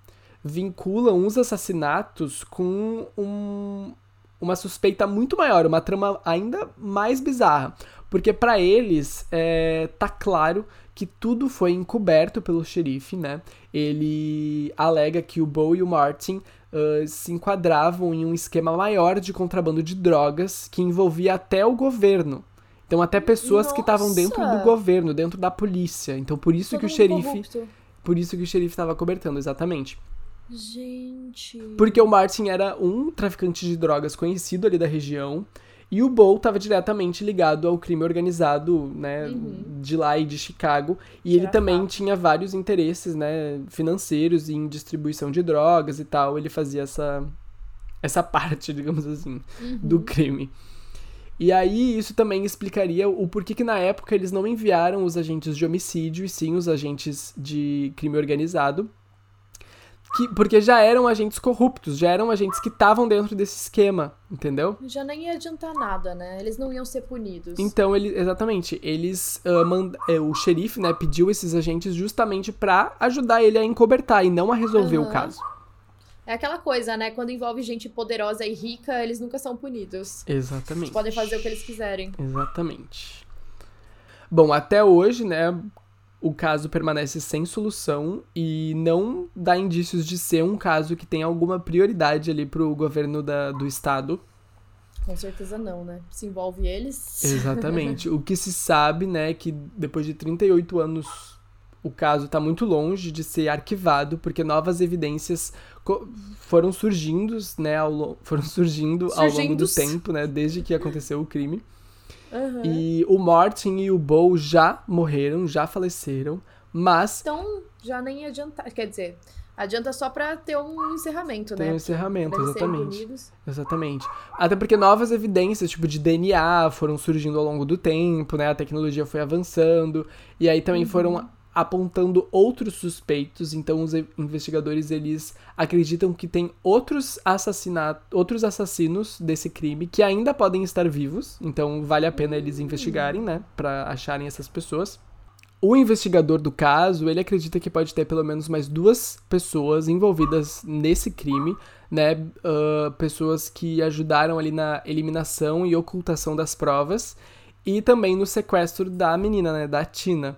vinculam os assassinatos com um- uma suspeita muito maior, uma trama ainda mais bizarra. Porque pra eles, é, tá claro que tudo foi encoberto pelo xerife, né? Ele alega que o Bo e o Martin ah, se enquadravam em um esquema maior de contrabando de drogas que envolvia até o governo. Então, até pessoas que estavam dentro do Nossa! governo, dentro da polícia. Então, por isso Todo que o xerife, corrupto. por isso que o xerife estava cobertando, exatamente. Gente. Porque o Martin era um traficante de drogas conhecido ali da região. E o Bo estava diretamente ligado ao crime organizado, né, Uhum. de lá e de Chicago. E ele também tinha vários interesses, né, financeiros em distribuição de drogas e tal. Ele fazia essa, essa parte, digamos assim, Uhum. do crime. E aí isso também explicaria o porquê que na época eles não enviaram os agentes de homicídio e sim os agentes de crime organizado. Que, porque já eram agentes corruptos, já eram agentes que estavam dentro desse esquema, entendeu? Já nem ia adiantar nada, né? Eles não iam ser punidos. Então, ele, exatamente, eles mand- é, o xerife, né, pediu esses agentes justamente pra ajudar ele a encobertar e não a resolver o Aham. caso. É aquela coisa, né? Quando envolve gente poderosa e rica, eles nunca são punidos. Exatamente. Eles podem fazer o que eles quiserem. Exatamente. Bom, até hoje, né, o caso permanece sem solução e não dá indícios de ser um caso que tem alguma prioridade ali pro governo da, do estado. Com certeza não, né? Se envolve eles. Exatamente. o que se sabe, né, é que depois de 38 anos o caso tá muito longe de ser arquivado, porque novas evidências foram surgindo, né, ao, foram surgindo ao longo do tempo, né, desde que aconteceu o crime. Aham. E o Martin e o Bo já morreram, já faleceram, mas Então, já nem ia adiantar. Quer dizer, adianta só pra ter um encerramento, tem né? um encerramento, exatamente. Exatamente. Até porque novas evidências, tipo de DNA, foram surgindo ao longo do tempo, né? A tecnologia foi avançando e aí também foram apontando outros suspeitos. Então os investigadores eles acreditam que tem outros assassinatos, outros assassinos desse crime que ainda podem estar vivos. Então vale a pena eles investigarem, né, Pra acharem essas pessoas. O investigador do caso, ele acredita que pode ter pelo menos mais duas pessoas envolvidas nesse crime, né? ah, pessoas que ajudaram ali na eliminação e ocultação das provas e também no sequestro da menina, né? Da Tina.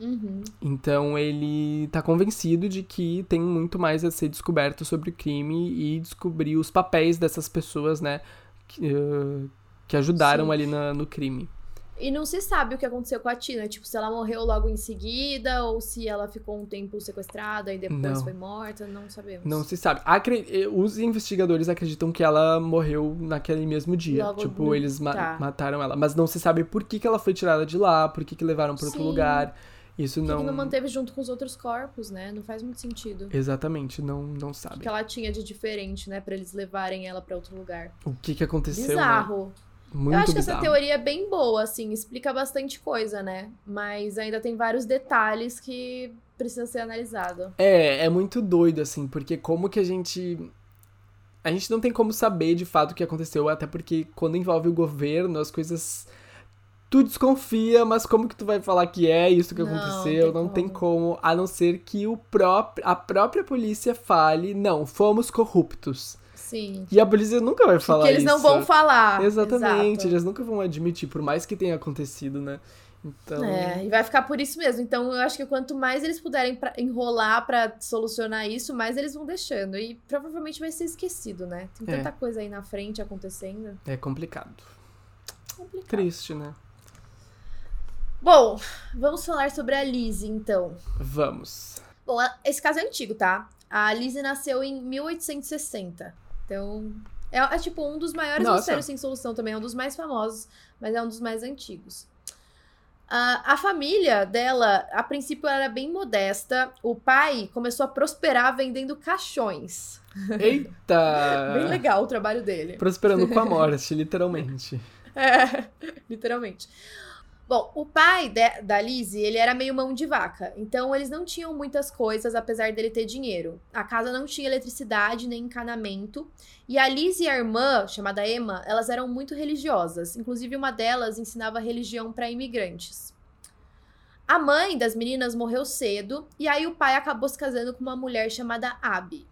Uhum. Então ele tá convencido de que tem muito mais a ser descoberto sobre o crime e descobrir os papéis dessas pessoas, né? Que, ah, que ajudaram Sim. ali na- no crime. E não se sabe o que aconteceu com a Tina. Tipo, se ela morreu logo em seguida ou se ela ficou um tempo sequestrada e depois Não. foi morta. Não sabemos. Não se sabe. Acre- eh, Os investigadores acreditam que ela morreu naquele mesmo dia. Logo tipo, no- eles ma- tá. mataram ela. Mas não se sabe por que, que ela foi tirada de lá, por que, que levaram pra outro lugar. Isso que não. que não manteve junto com os outros corpos, né? Não faz muito sentido. Exatamente, não, não O sabe. que ela tinha de diferente, né? Pra eles levarem ela pra outro lugar. O que, que aconteceu. né? Bizarro. Muito Eu acho que bizarro. essa teoria é bem boa, assim, explica bastante coisa, né? Mas ainda tem vários detalhes que precisam ser analisados. É, é muito doido, assim, porque como que a gente. A gente não tem como saber de fato o que aconteceu, até porque quando envolve o governo, as coisas tu desconfia, mas como que tu vai falar que é isso que Não, aconteceu? tem não tem como, a não ser que o próprio, a própria polícia fale, não, fomos corruptos. Sim. E a polícia nunca vai falar que eles isso. não vão falar. Exatamente, Exato. eles nunca vão admitir, por mais que tenha acontecido, né? Então, É, e vai ficar por isso mesmo. Então, eu acho que quanto mais eles puderem pra- enrolar pra solucionar isso, mais eles vão deixando. E provavelmente vai ser esquecido, né? Tem É. tanta coisa aí na frente acontecendo. é complicado. Complicado. Triste, né? Bom, vamos falar sobre a Lizzie, então. Vamos. Bom, esse caso é antigo, tá? A Lizzie nasceu em 1860. Então, é, é tipo um dos maiores Nossa. mistérios sem solução também. É um dos mais famosos, mas é um dos mais antigos. Ah, a família dela, a princípio, era bem modesta. O pai começou a prosperar vendendo caixões. Eita! Bem legal o trabalho dele. Prosperando com a morte, literalmente. É, literalmente. Bom, o pai de- da Lizzie, ele era meio mão de vaca. Então, eles não tinham muitas coisas, apesar dele ter dinheiro. A casa não tinha eletricidade nem encanamento. E a Lizzie e a irmã, chamada Emma, elas eram muito religiosas. Inclusive, uma delas ensinava religião para imigrantes. A mãe das meninas morreu cedo. E aí, o pai acabou se casando com uma mulher chamada Abby.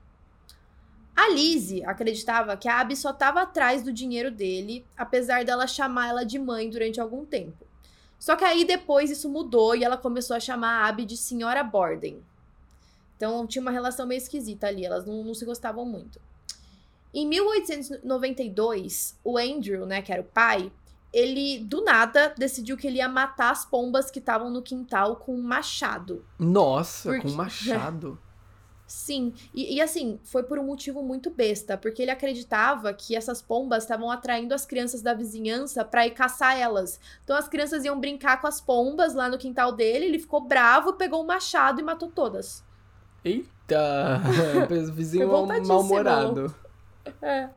A Lizzie acreditava que a Abby só estava atrás do dinheiro dele, apesar dela chamar ela de mãe durante algum tempo. Só que aí depois isso mudou e ela começou a chamar a Abby de Senhora Borden. Então tinha uma relação meio esquisita ali, elas não, não se gostavam muito. Em 1892, o Andrew, né, que era o pai, ele do nada decidiu que ele ia matar as pombas que estavam no quintal com um machado. Nossa, Por com um machado. Sim, e, e assim, foi por um motivo muito besta, porque ele acreditava que essas pombas estavam atraindo as crianças da vizinhança pra ir caçar elas. Então as crianças iam brincar com as pombas lá no quintal dele, ele ficou bravo, pegou um machado e matou todas. Eita! Vizinho Foi voltadíssimo. mal-humorado. É.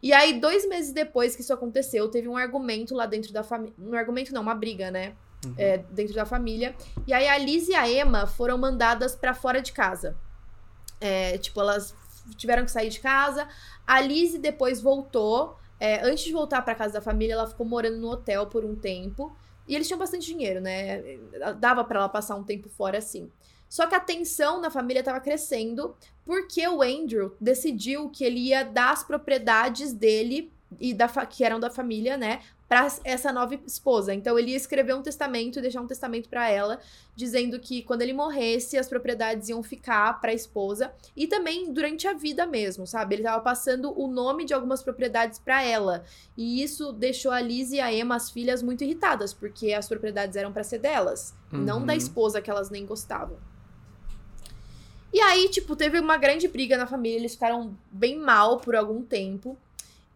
E aí, dois meses depois que isso aconteceu, teve um argumento lá dentro da família. Um argumento não, uma briga, né? Uhum. É, dentro da família. E aí a Liz e a Emma foram mandadas pra fora de casa. É, tipo, elas tiveram que sair de casa. A Liz depois voltou. É, antes de voltar pra casa da família, ela ficou morando no hotel por um tempo. E eles tinham bastante dinheiro, né? Dava pra ela passar um tempo fora assim. Só que a tensão na família tava crescendo porque o Andrew decidiu que ele ia dar as propriedades dele e da que eram da família, né, para essa nova esposa. Então ele ia escrever um testamento e deixar um testamento para ela, dizendo que quando ele morresse as propriedades iam ficar para a esposa e também durante a vida mesmo, sabe? Ele tava passando o nome de algumas propriedades para ela. E isso deixou a Liz e a Emma, as filhas, muito irritadas, porque as propriedades eram para ser delas, e não da Uhum. esposa que elas nem gostavam. E aí, tipo, teve uma grande briga na família, eles ficaram bem mal por algum tempo.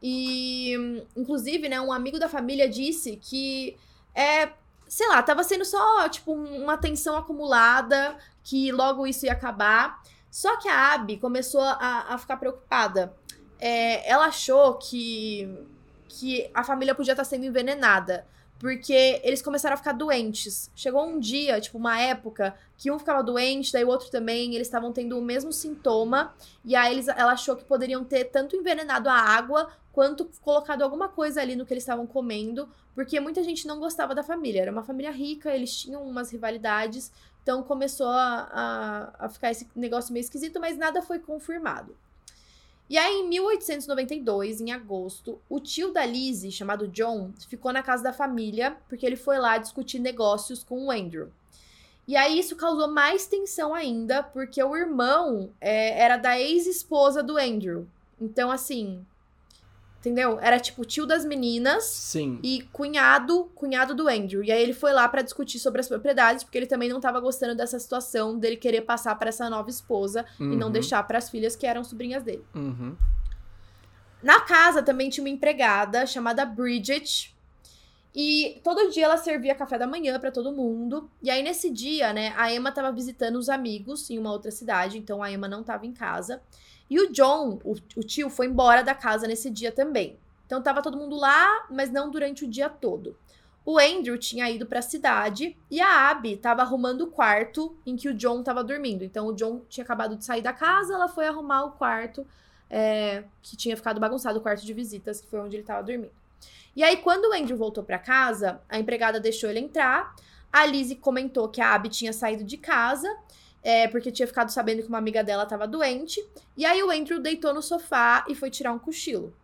E, inclusive, né, um amigo da família disse que, é, sei lá, tava sendo só, tipo, um- uma tensão acumulada, que logo isso ia acabar. Só que a Abby começou a, a ficar preocupada. É, ela achou que, que a família podia estar sendo envenenada. Porque eles começaram a ficar doentes. Chegou um dia, tipo, uma época, que um ficava doente, daí o outro também, eles estavam tendo o mesmo sintoma. E aí eles, ela achou que poderiam ter tanto envenenado a água, quanto colocado alguma coisa ali no que eles estavam comendo, porque muita gente não gostava da família. Era uma família rica, eles tinham umas rivalidades, então começou a, a, a ficar esse negócio meio esquisito, mas nada foi confirmado. E aí, em 1892, em agosto, o tio da Lizzie, chamado John, ficou na casa da família, porque ele foi lá discutir negócios com o Andrew. E aí isso causou mais tensão ainda, porque o irmão é, era da ex-esposa do Andrew. Então, assim. Entendeu? Era tipo tio das meninas Sim. e cunhado, cunhado do Andrew. E aí ele foi lá pra discutir sobre as propriedades, porque ele também não tava gostando dessa situação dele querer passar pra essa nova esposa e não Uhum. deixar pras filhas que eram sobrinhas dele. Uhum. Na casa também tinha uma empregada chamada Bridget. E todo dia ela servia café da manhã pra todo mundo. E aí nesse dia, né, a Emma tava visitando os amigos em uma outra cidade, então a Emma não tava em casa. E o John, o, o tio, foi embora da casa nesse dia também. Então tava todo mundo lá, mas não durante o dia todo. O Andrew tinha ido pra cidade e a Abby tava arrumando o quarto em que o John tava dormindo. Então o John tinha acabado de sair da casa, ela foi arrumar o quarto é, que tinha ficado bagunçado, o quarto de visitas, que foi onde ele tava dormindo. E aí, quando o Andrew voltou pra casa, a empregada deixou ele entrar. A Lizzie comentou que a Abby tinha saído de casa, é, porque tinha ficado sabendo que uma amiga dela estava doente. E aí o Andrew deitou no sofá e foi tirar um cochilo.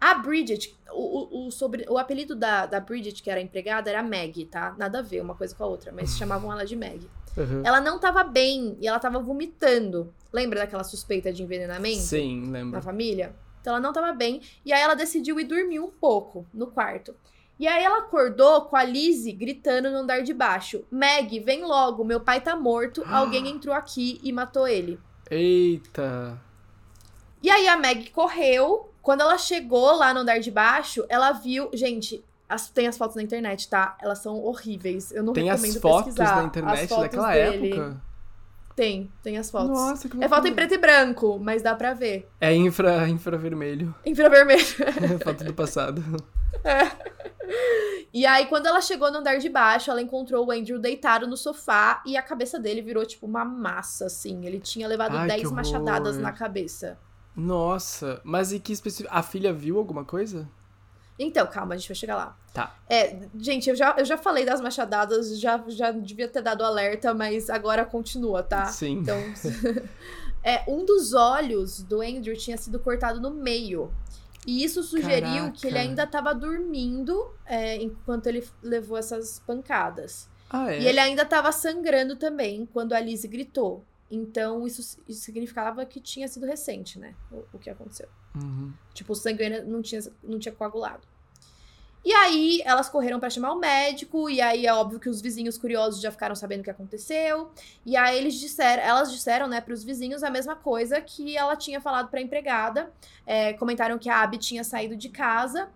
A Bridget, o, o, o, sobre, o apelido da, da Bridget, que era empregada, era Maggie, tá? Nada a ver uma coisa com a outra, mas chamavam ela de Maggie. Uhum. Ela não tava bem e ela tava vomitando. Lembra daquela suspeita de envenenamento? Sim, Na lembro. família? Então ela não tava bem. E aí ela decidiu ir dormir um pouco no quarto. E aí ela acordou com a Lizzie gritando no andar de baixo: Meg, vem logo, meu pai tá morto, alguém entrou aqui e matou ele. Eita. E aí a Meg correu. Quando ela chegou lá no andar de baixo, ela viu. Gente, as- tem as fotos na internet, tá? Elas são horríveis. Eu não Tem as recomendo fotos pesquisar. na as internet fotos daquela dele. época. Tem, tem as fotos. Nossa, que É foto em preto e branco, mas dá pra ver. É infra, infravermelho. Infravermelho. Foto do passado. E aí, quando ela chegou no andar de baixo, ela encontrou o Andrew deitado no sofá e a cabeça dele virou tipo uma massa, assim. Ele tinha levado Ai, 10 que horror. machadadas na cabeça. Nossa, mas e que específico? A filha viu alguma coisa? Então, calma, a gente vai chegar lá. Tá. É, gente, eu já, eu já falei das machadadas, já, já devia ter dado alerta, mas agora continua, tá? Sim. Então, é, um dos olhos do Andrew tinha sido cortado no meio. E isso sugeriu que ele Caraca. ainda estava dormindo é, enquanto ele levou essas pancadas. Ah, é? E ele ainda estava sangrando também quando a Lizzie gritou. Então, isso, isso significava que tinha sido recente, né? O, o que aconteceu. Uhum. Tipo, o sangue ainda não tinha, não tinha coagulado. E aí, elas correram pra chamar o médico, e aí é óbvio que os vizinhos curiosos já ficaram sabendo o que aconteceu. E aí eles disseram, elas disseram, né, pros vizinhos a mesma coisa que ela tinha falado pra empregada. É, comentaram que a Abby tinha saído de casa.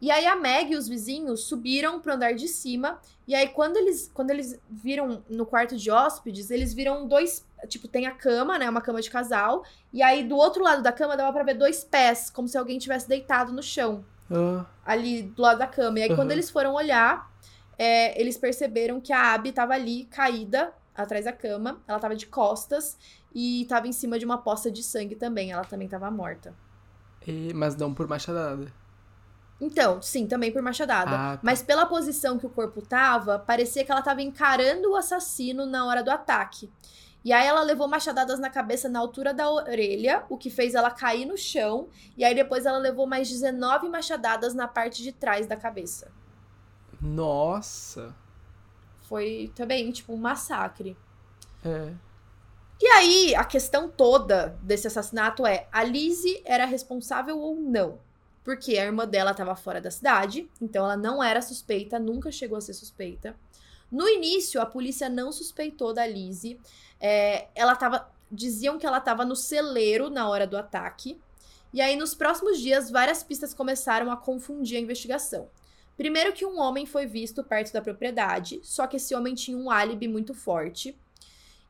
E aí a Meg e os vizinhos subiram pro andar de cima. E aí, quando eles, quando eles viram no quarto de hóspedes, eles viram dois. Tipo, tem a cama, né? Uma cama de casal. E aí, do outro lado da cama, dava pra ver dois pés, como se alguém tivesse deitado no chão, Ah, ali do lado da cama. E aí, quando Aham. eles foram olhar, é, eles perceberam que a Abby tava ali, caída, atrás da cama. Ela tava de costas e tava em cima de uma poça de sangue também. Ela também tava morta. e- mas não por machadada. Então, sim, também por machadada. Ah, tá. Mas pela posição que o corpo tava, parecia que ela tava encarando o assassino na hora do ataque. E aí ela levou machadadas na cabeça na altura da orelha, o que fez ela cair no chão. E aí depois ela levou mais 19 machadadas na parte de trás da cabeça. Nossa. Foi também, tipo, um massacre. É. E aí, a questão toda desse assassinato é: a Lizzie era responsável ou não? Porque a irmã dela estava fora da cidade, então ela não era suspeita, nunca chegou a ser suspeita. No início, a polícia não suspeitou da Lizzie. É, ela tava. Diziam que ela estava no celeiro na hora do ataque. E aí, nos próximos dias, várias pistas começaram a confundir a investigação. Primeiro que um homem foi visto perto da propriedade, só que esse homem tinha um álibi muito forte.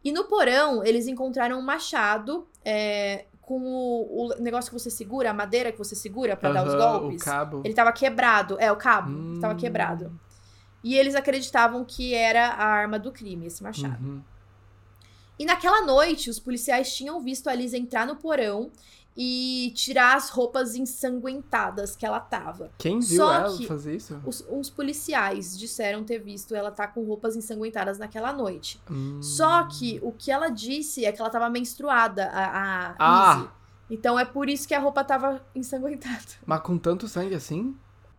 E no porão, eles encontraram um machado é, com o, o negócio que você segura, a madeira que você segura pra dar os golpes. O cabo. Ele tava quebrado. É, o cabo Hum. tava quebrado. E eles acreditavam que era a arma do crime, esse machado. Uhum. E naquela noite, os policiais tinham visto a Liz entrar no porão e tirar as roupas ensanguentadas que ela tava. Quem viu Só ela que- fazer isso? Os, uns policiais disseram ter visto ela tá com roupas ensanguentadas naquela noite. Hum. Só que o que ela disse é que ela tava menstruada, a, a Ah! Então é por isso que a roupa tava ensanguentada. Mas com tanto sangue assim?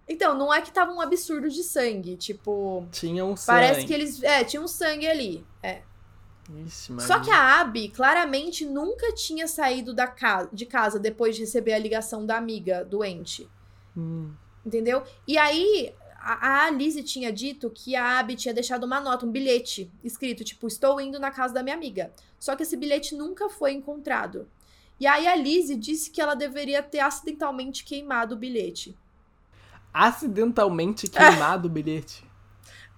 Então, não é que tava um absurdo de sangue. Tipo, Tinha um sangue. parece que eles. É, tinha um sangue ali. É. Ixi. Só que a Abby claramente nunca tinha saído da de casa depois de receber a ligação da amiga doente. Hum. Entendeu? E aí, a, a Lizzie tinha dito que a Abby tinha deixado uma nota, um bilhete escrito, tipo, estou indo na casa da minha amiga. Só que esse bilhete nunca foi encontrado. E aí a Lizzie disse que ela deveria ter acidentalmente queimado o bilhete. Acidentalmente queimado o bilhete.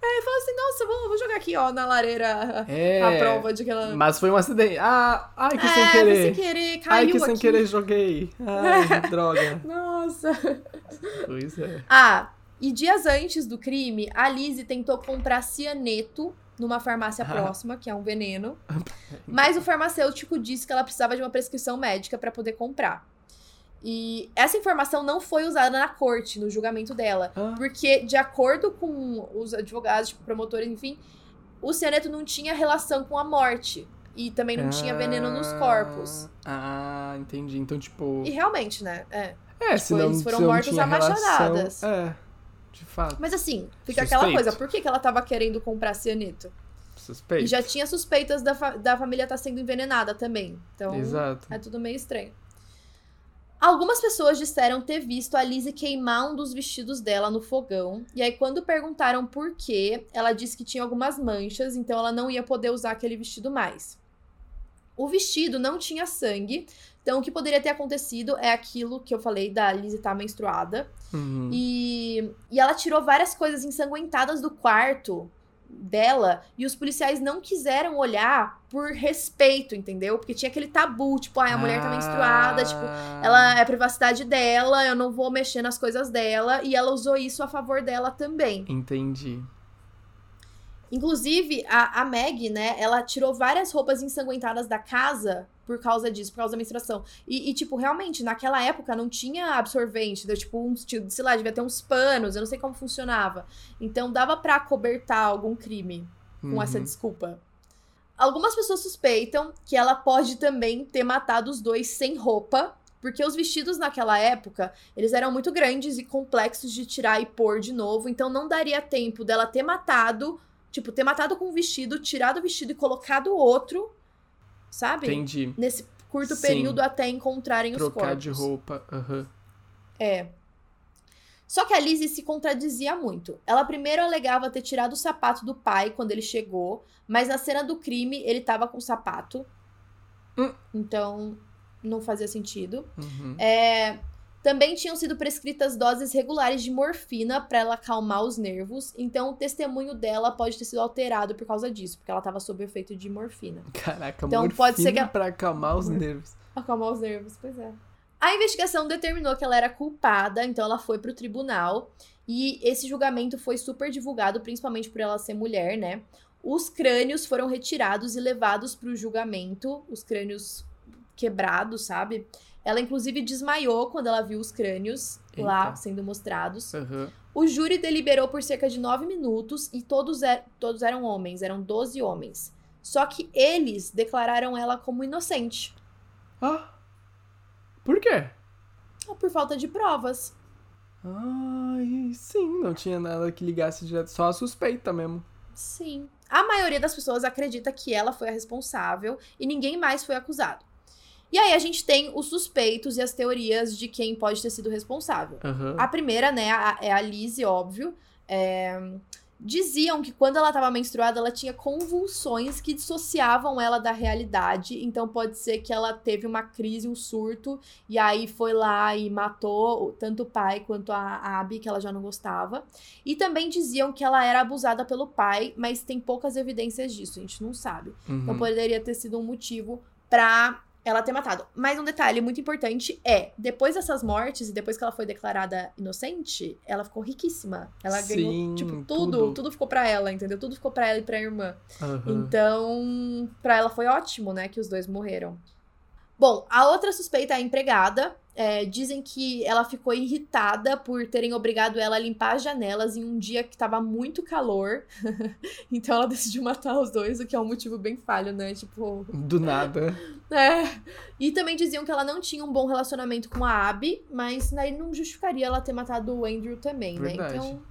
Aí falou assim, nossa, vou, vou jogar aqui, ó, na lareira É. a prova de que ela... Mas foi um acidente. Ah, ai, que é, sem querer. sem querer, caiu ai, que aqui. sem querer joguei. Ai, droga. Nossa. Pois é. Ah, e dias antes do crime, a Lizzie tentou comprar cianeto numa farmácia Ah. próxima, que é um veneno. Mas o farmacêutico disse que ela precisava de uma prescrição médica para poder comprar. E essa informação não foi usada na corte, no julgamento dela. Ah. Porque, de acordo com os advogados, tipo, promotores, enfim, o cianeto não tinha relação com a morte. E também não tinha veneno nos corpos. Ah, entendi. Então, tipo. E realmente, né? É. É, se não, eles foram mortos tinha a machadadas. relação- É, de fato. Mas assim, fica Suspeito. aquela coisa, por que, que ela tava querendo comprar cianeto? Suspeito. E já tinha suspeitas da, fa- da família estar sendo envenenada também. Então, Exato. é tudo meio estranho. Algumas pessoas disseram ter visto a Lizzie queimar um dos vestidos dela no fogão. E aí, quando perguntaram por quê, ela disse que tinha algumas manchas, então ela não ia poder usar aquele vestido mais. O vestido não tinha sangue, então o que poderia ter acontecido é aquilo que eu falei da Lizzie estar menstruada. Uhum. E, e ela tirou várias coisas ensanguentadas do quarto dela e os policiais não quiseram olhar por respeito, entendeu? Porque tinha aquele tabu, tipo, ai, a mulher tá menstruada, tipo, Ah. ela é a privacidade dela, eu não vou mexer nas coisas dela, e ela usou isso a favor dela também. Entendi. Inclusive, a, a Meg, né, ela tirou várias roupas ensanguentadas da casa por causa disso, por causa da menstruação. E, e, tipo, realmente, naquela época não tinha absorvente, deu, tipo, uns, tipo, sei lá, devia ter uns panos, eu não sei como funcionava. Então dava pra cobertar algum crime com Uhum. essa desculpa. Algumas pessoas suspeitam que ela pode também ter matado os dois sem roupa, porque os vestidos naquela época, eles eram muito grandes e complexos de tirar e pôr de novo, então não daria tempo dela ter matado, tipo, ter matado com um vestido, tirado o vestido e colocado outro, sabe? Entendi. Nesse curto Sim. período até encontrarem os Trocar corpos. de roupa. Aham. É. Só que a Lizzie se contradizia muito. Ela primeiro alegava ter tirado o sapato do pai quando ele chegou, mas na cena do crime ele tava com o sapato. Hum. Então, não fazia sentido. Uhum. É, também tinham sido prescritas doses regulares de morfina pra ela acalmar os nervos, então o testemunho dela pode ter sido alterado por causa disso, porque ela tava sob o efeito de morfina. Caraca, Então, morfina pode ser que a- pra acalmar os nervos. Acalmar os nervos, pois é. A investigação determinou que ela era culpada, então ela foi pro tribunal. E esse julgamento foi super divulgado, principalmente por ela ser mulher, né? Os crânios foram retirados e levados pro julgamento, os crânios quebrados, sabe? Ela, inclusive, desmaiou quando ela viu os crânios lá Eita. sendo mostrados. Aham. O júri deliberou por cerca de nove minutos e todos, er- todos eram homens, eram 12 homens. Só que eles declararam ela como inocente. Ah. Por quê? Por falta de provas. Ai, sim, não tinha nada que ligasse direto, só a suspeita mesmo. Sim. A maioria das pessoas acredita que ela foi a responsável e ninguém mais foi acusado. E aí a gente tem os suspeitos e as teorias de quem pode ter sido responsável. Aham. A primeira, né, a- é a Lizzie, óbvio. É, Diziam que quando ela estava menstruada, ela tinha convulsões que dissociavam ela da realidade. Então pode ser que ela teve uma crise, um surto, e aí foi lá e matou tanto o pai quanto a Abby, que ela já não gostava. E também diziam que ela era abusada pelo pai, mas tem poucas evidências disso, a gente não sabe. Então Uhum. poderia ter sido um motivo pra ela ter matado. Mas um detalhe muito importante é, depois dessas mortes e depois que ela foi declarada inocente, ela ficou riquíssima. Ela Sim, ganhou, tipo, tudo, tudo. tudo, ficou pra ela, entendeu? Tudo ficou pra ela e pra irmã. Aham. Então, pra ela foi ótimo, né, que os dois morreram. Bom, a outra suspeita é a empregada. É, dizem que ela ficou irritada por terem obrigado ela a limpar as janelas em um dia que tava muito calor. então ela decidiu matar os dois, o que é um motivo bem falho, né? Tipo, Do nada. é. E também diziam que ela não tinha um bom relacionamento com a Abby, mas aí não justificaria ela ter matado o Andrew também, né? Verdade. Então.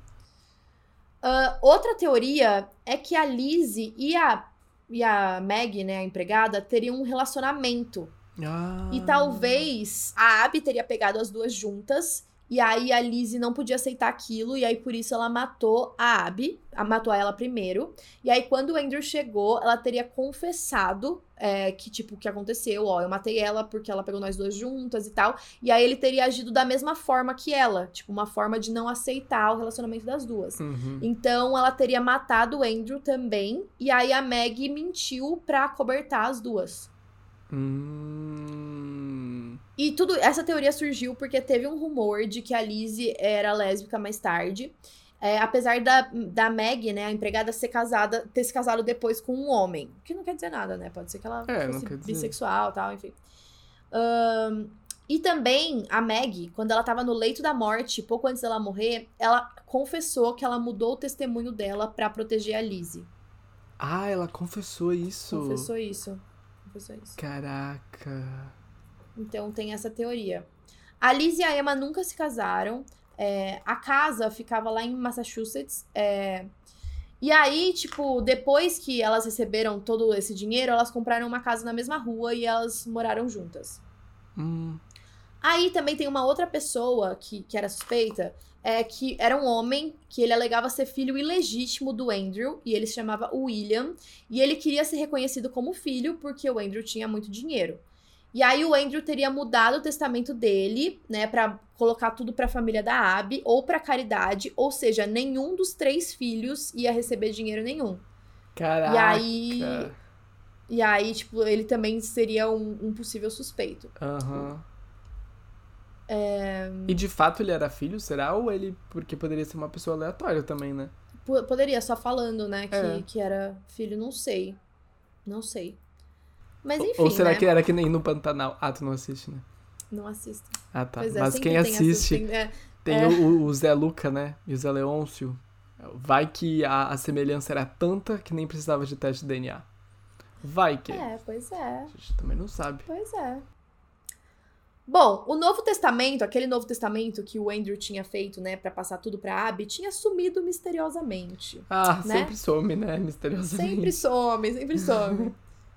ah, outra teoria é que a Lizzie e a, e a Meg, né, a empregada, teriam um relacionamento. Ah. E talvez a Abby teria pegado as duas juntas. E aí a Lizzie não podia aceitar aquilo. E aí por isso ela matou a Abby. Matou ela primeiro. E aí quando o Andrew chegou, ela teria confessado é, que, tipo, o que aconteceu. Ó, eu matei ela porque ela pegou nós duas juntas e tal. E aí ele teria agido da mesma forma que ela. Tipo, uma forma de não aceitar o relacionamento das duas. Uhum. Então ela teria matado o Andrew também. E aí a Meg mentiu pra cobertar as duas. Hum. E tudo essa teoria surgiu porque teve um rumor de que a Lizzie era lésbica mais tarde. É, apesar da, da Meg, né, a empregada, ser casada, ter se casado depois com um homem. Que não quer dizer nada, né? Pode ser que ela É, fosse bissexual e tal, enfim. Ahn, E também a Maggie, quando ela tava no leito da morte, pouco antes dela morrer, ela confessou que ela mudou o testemunho dela pra proteger a Lizzie. Ah, ela confessou isso. Confessou isso. Caraca. Então tem essa teoria. A Liz e a Emma nunca se casaram. É, a casa ficava lá em Massachusetts. é, e aí, tipo, depois que elas receberam todo esse dinheiro, elas compraram uma casa na mesma rua e elas moraram juntas. Hum, Aí também tem uma outra pessoa que, que era suspeita, é que era um homem que ele alegava ser filho ilegítimo do Andrew, e ele se chamava William, e ele queria ser reconhecido como filho porque o Andrew tinha muito dinheiro. E aí o Andrew teria mudado o testamento dele, né, Pra colocar tudo pra família da Abby ou pra caridade, ou seja, nenhum dos três filhos ia receber dinheiro nenhum. caraca. E aí, e aí, tipo, ele também seria um, um possível suspeito. Aham. É. E de fato ele era filho, será? Ou ele. Porque poderia ser uma pessoa aleatória também, né? P- Poderia, só falando, né, que, É. que era filho, não sei. Não sei. Mas enfim, Ou será né? que era que nem no Pantanal? Ah, tu não assiste, né? Não assisto. Ah, tá. Pois é, Mas quem assiste tem- é, tem é. o, o Zé Luca, né? E o Zé Leôncio. Vai que a, a semelhança era tanta que nem precisava de teste de DNA. Vai que. é, pois é, A gente também não sabe. pois é. Bom, o Novo Testamento, aquele Novo Testamento que o Andrew tinha feito, né, pra passar tudo pra Abby, tinha sumido misteriosamente. Ah, Né? sempre some, né? Misteriosamente. Sempre some, sempre some.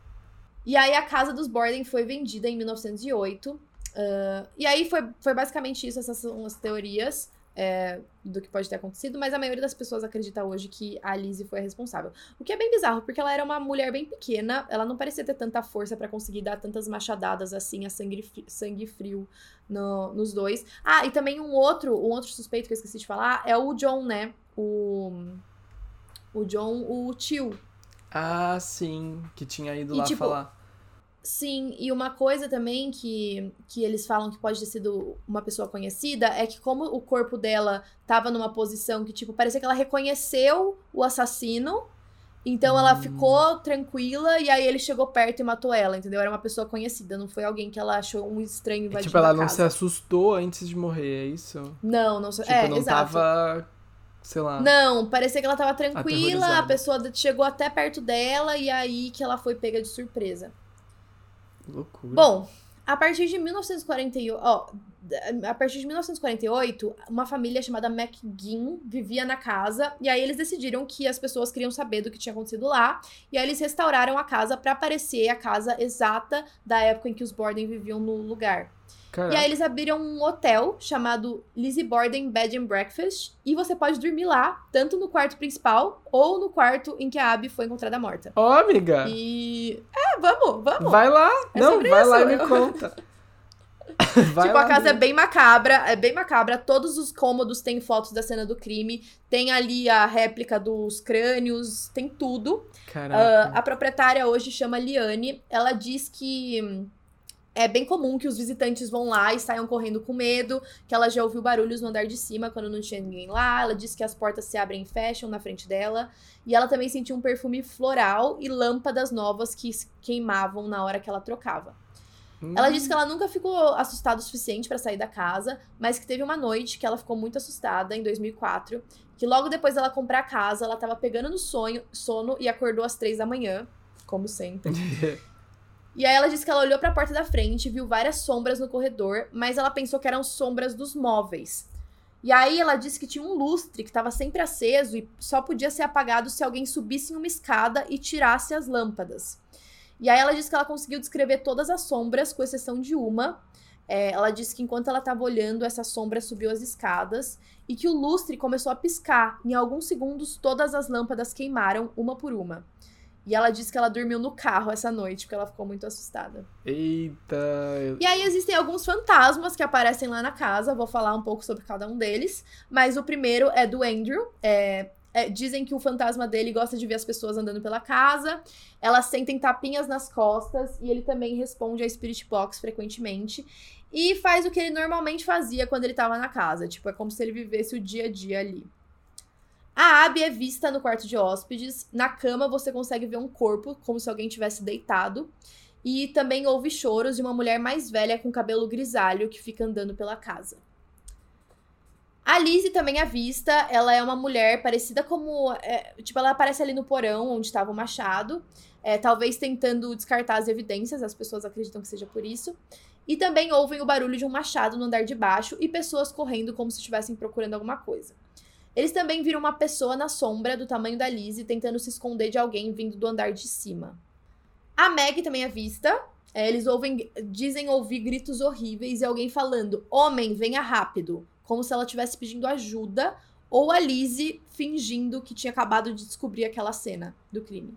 e aí a casa dos Borden foi vendida em 1908. ah, e aí foi, foi basicamente isso, essas são as teorias é, do que pode ter acontecido, mas a maioria das pessoas acredita hoje que a Lizzie foi a responsável. O que é bem bizarro, porque ela era uma mulher bem pequena, ela não parecia ter tanta força pra conseguir dar tantas machadadas assim, a sangue, sangue frio no- nos dois. Ah, e também um outro, um outro suspeito que eu esqueci de falar é o John, né? O. O John, o tio Ah, sim. Que tinha ido E, lá tipo, falar. Sim, e uma coisa também que, que eles falam que pode ter sido uma pessoa conhecida é que como o corpo dela tava numa posição que, tipo, parecia que ela reconheceu o assassino, então ela Hum. ficou tranquila e aí ele chegou perto e matou ela, entendeu? Era uma pessoa conhecida, não foi alguém que ela achou um estranho É, invadindo tipo, ela não se assustou antes de morrer, é isso? Não, não se... Tipo, é, não exato. tava. Sei lá. Não, parecia que ela tava tranquila, a pessoa chegou até perto dela e aí que ela foi pega de surpresa. Loucura. Bom, a partir de 1948, ó, a partir de 1948, uma família chamada McGinn vivia na casa e aí eles decidiram que as pessoas queriam saber do que tinha acontecido lá e aí eles restauraram a casa pra parecer a casa exata da época em que os Borden viviam no lugar. Caraca. E aí eles abriram um hotel chamado Lizzie Borden Bed and Breakfast e você pode dormir lá, tanto no quarto principal ou no quarto em que a Abby foi encontrada morta. Ó, amiga! E é, vamos, vamos. Vai lá! É não, vai lá e isso. me conta. vai tipo, a casa é bem macabra, é bem macabra. Todos os cômodos têm fotos da cena do crime. Tem ali a réplica dos crânios, tem tudo. Caraca. a proprietária hoje chama Liane. Ela diz que hum, é bem comum que os visitantes vão lá e saiam correndo com medo, que ela já ouviu barulhos no andar de cima quando não tinha ninguém lá. Ela diz que as portas se abrem e fecham na frente dela. E ela também sentiu um perfume floral e lâmpadas novas que queimavam na hora que ela trocava. Ela disse que ela nunca ficou assustada o suficiente pra sair da casa, mas que teve uma noite que ela ficou muito assustada, em 2004, que logo depois dela comprar a casa, ela tava pegando no sonho, sono e acordou às três da manhã, como sempre. E aí ela disse que ela olhou pra porta da frente, viu várias sombras no corredor, mas ela pensou que eram sombras dos móveis. E aí ela disse que tinha um lustre que estava sempre aceso e só podia ser apagado se alguém subisse em uma escada e tirasse as lâmpadas. E aí ela disse que ela conseguiu descrever todas as sombras, com exceção de uma. É, ela disse que enquanto ela estava olhando, essa sombra subiu as escadas e que o lustre começou a piscar. Em alguns segundos, todas as lâmpadas queimaram, uma por uma. E ela disse que ela dormiu no carro essa noite, porque ela ficou muito assustada. Eita. E aí existem alguns fantasmas que aparecem lá na casa, vou falar um pouco sobre cada um deles. Mas o primeiro é do Andrew. é- é, dizem que o fantasma dele gosta de ver as pessoas andando pela casa. Elas sentem tapinhas nas costas e ele também responde a Spirit Box frequentemente. E faz o que ele normalmente fazia quando ele tava na casa. Tipo, é como se ele vivesse o dia a dia ali. A Abby é vista no quarto de hóspedes. Na cama você consegue ver um corpo, como se alguém tivesse deitado. E também houve choros de uma mulher mais velha com cabelo grisalho que fica andando pela casa. A Lizzie também à vista, ela é uma mulher parecida como. é, tipo, ela aparece ali no porão onde estava o machado, é, talvez tentando descartar as evidências, as pessoas acreditam que seja por isso. E também ouvem o barulho de um machado no andar de baixo e pessoas correndo como se estivessem procurando alguma coisa. Eles também viram uma pessoa na sombra do tamanho da Lizzie tentando se esconder de alguém vindo do andar de cima. A Meg também é vista. é, eles ouvem, dizem ouvir gritos horríveis e alguém falando: Homem, venha rápido! Como se ela estivesse pedindo ajuda, ou a Lizzie fingindo que tinha acabado de descobrir aquela cena do crime.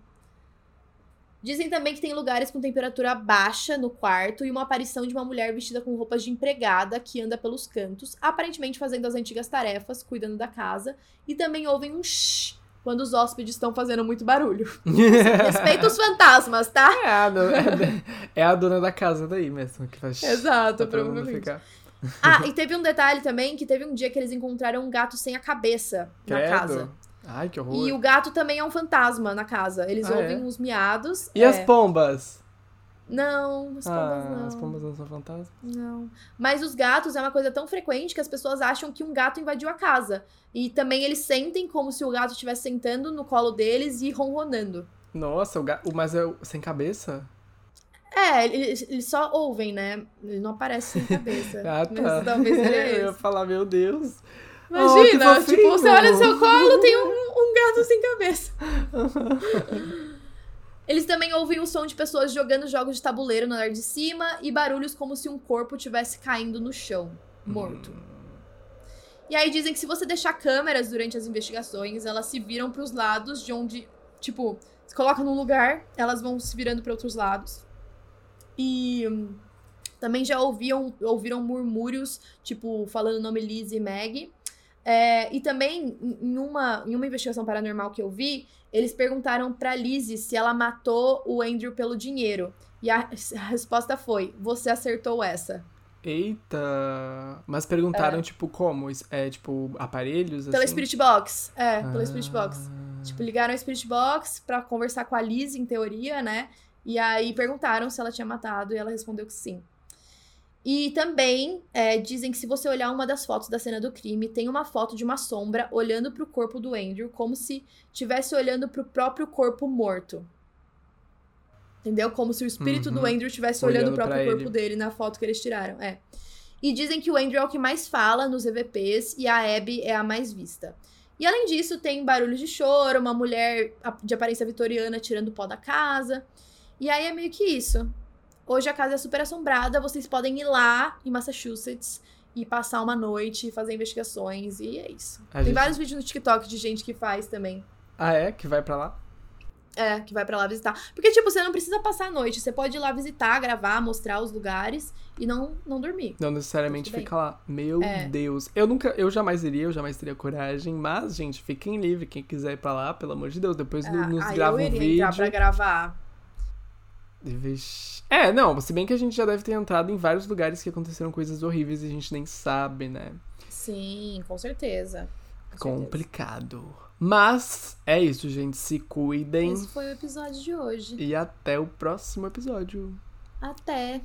Dizem também que tem lugares com temperatura baixa no quarto e uma aparição de uma mulher vestida com roupas de empregada que anda pelos cantos, aparentemente fazendo as antigas tarefas, cuidando da casa, e também ouvem um shh quando os hóspedes estão fazendo muito barulho. Respeita os fantasmas, tá? É a, dona, é a dona da casa daí mesmo que faz. Exato, pra provavelmente. ficar. Ah, e teve um detalhe também, que teve um dia que eles encontraram um gato sem a cabeça na Credo. casa. Ai, que horror. E o gato também é um fantasma na casa. Eles Ah, ouvem é? uns miados. E é. as pombas? Não, as pombas ah, não. as pombas não são fantasmas. Não. Mas os gatos é uma coisa tão frequente que as pessoas acham que um gato invadiu a casa. E também eles sentem como se o gato estivesse sentando no colo deles e ronronando. Nossa, o gato. Mas é sem cabeça? É, eles, eles só ouvem, né? Ele não aparece sem cabeça. Ah, tá. Mas talvez seja Eu ia falar, meu Deus. Imagina, Oh, tipo, você olha no seu colo, tem um, um gato sem cabeça. Eles também ouvem o som de pessoas jogando jogos de tabuleiro no andar de cima e barulhos como se um corpo tivesse caindo no chão, morto. E aí dizem que se você deixar câmeras durante as investigações, elas se viram pros lados de onde, tipo, se coloca num lugar, elas vão se virando para outros lados. E hum, também já ouviam, ouviram murmúrios, tipo, falando o nome Liz e Meg. É, e também, em uma, em uma investigação paranormal que eu vi, eles perguntaram pra Lizzie se ela matou o Andrew pelo dinheiro. E a, a resposta foi: Você acertou essa. Eita. Mas perguntaram, tipo, como? É, tipo, aparelhos? Pela assim? Spirit Box. É, pela Ah. Spirit Box. Tipo, ligaram a Spirit Box pra conversar com a Liz, em teoria, né? E aí perguntaram se ela tinha matado e ela respondeu que sim. E também é, dizem que se você olhar uma das fotos da cena do crime, tem uma foto de uma sombra olhando pro corpo do Andrew, como se estivesse olhando pro próprio corpo morto. Entendeu? Como se o espírito do Uhum. Andrew estivesse olhando, Olhando o próprio corpo ele. dele na foto que eles tiraram. É. E dizem que o Andrew é o que mais fala nos EVPs e a Abby é a mais vista. E além disso, tem barulhos de choro, uma mulher de aparência vitoriana tirando pó da casa. E aí é meio que isso. Hoje a casa é super assombrada, vocês podem ir lá em Massachusetts e passar uma noite, fazer investigações, e é isso. A Tem gente- vários vídeos no TikTok de gente que faz também. Ah, é? Que vai pra lá? É, que vai pra lá visitar. Porque, tipo, você não precisa passar a noite. Você pode ir lá visitar, gravar, mostrar os lugares e não, não dormir. Não necessariamente fica lá. Meu É. Deus. Eu nunca, eu jamais iria, eu jamais teria coragem. Mas, gente, fiquem livre. Quem quiser ir pra lá, pelo amor de Deus. Depois Ah, nos grava eu um iria vídeo. entrar pra gravar. Vixe. É, não, se bem que a gente já deve ter entrado em vários lugares que aconteceram coisas horríveis e a gente nem sabe, né? Sim, com certeza. Com certeza. Complicado. Mas é isso, gente. Se cuidem. Esse foi o episódio de hoje. E até o próximo episódio. Até.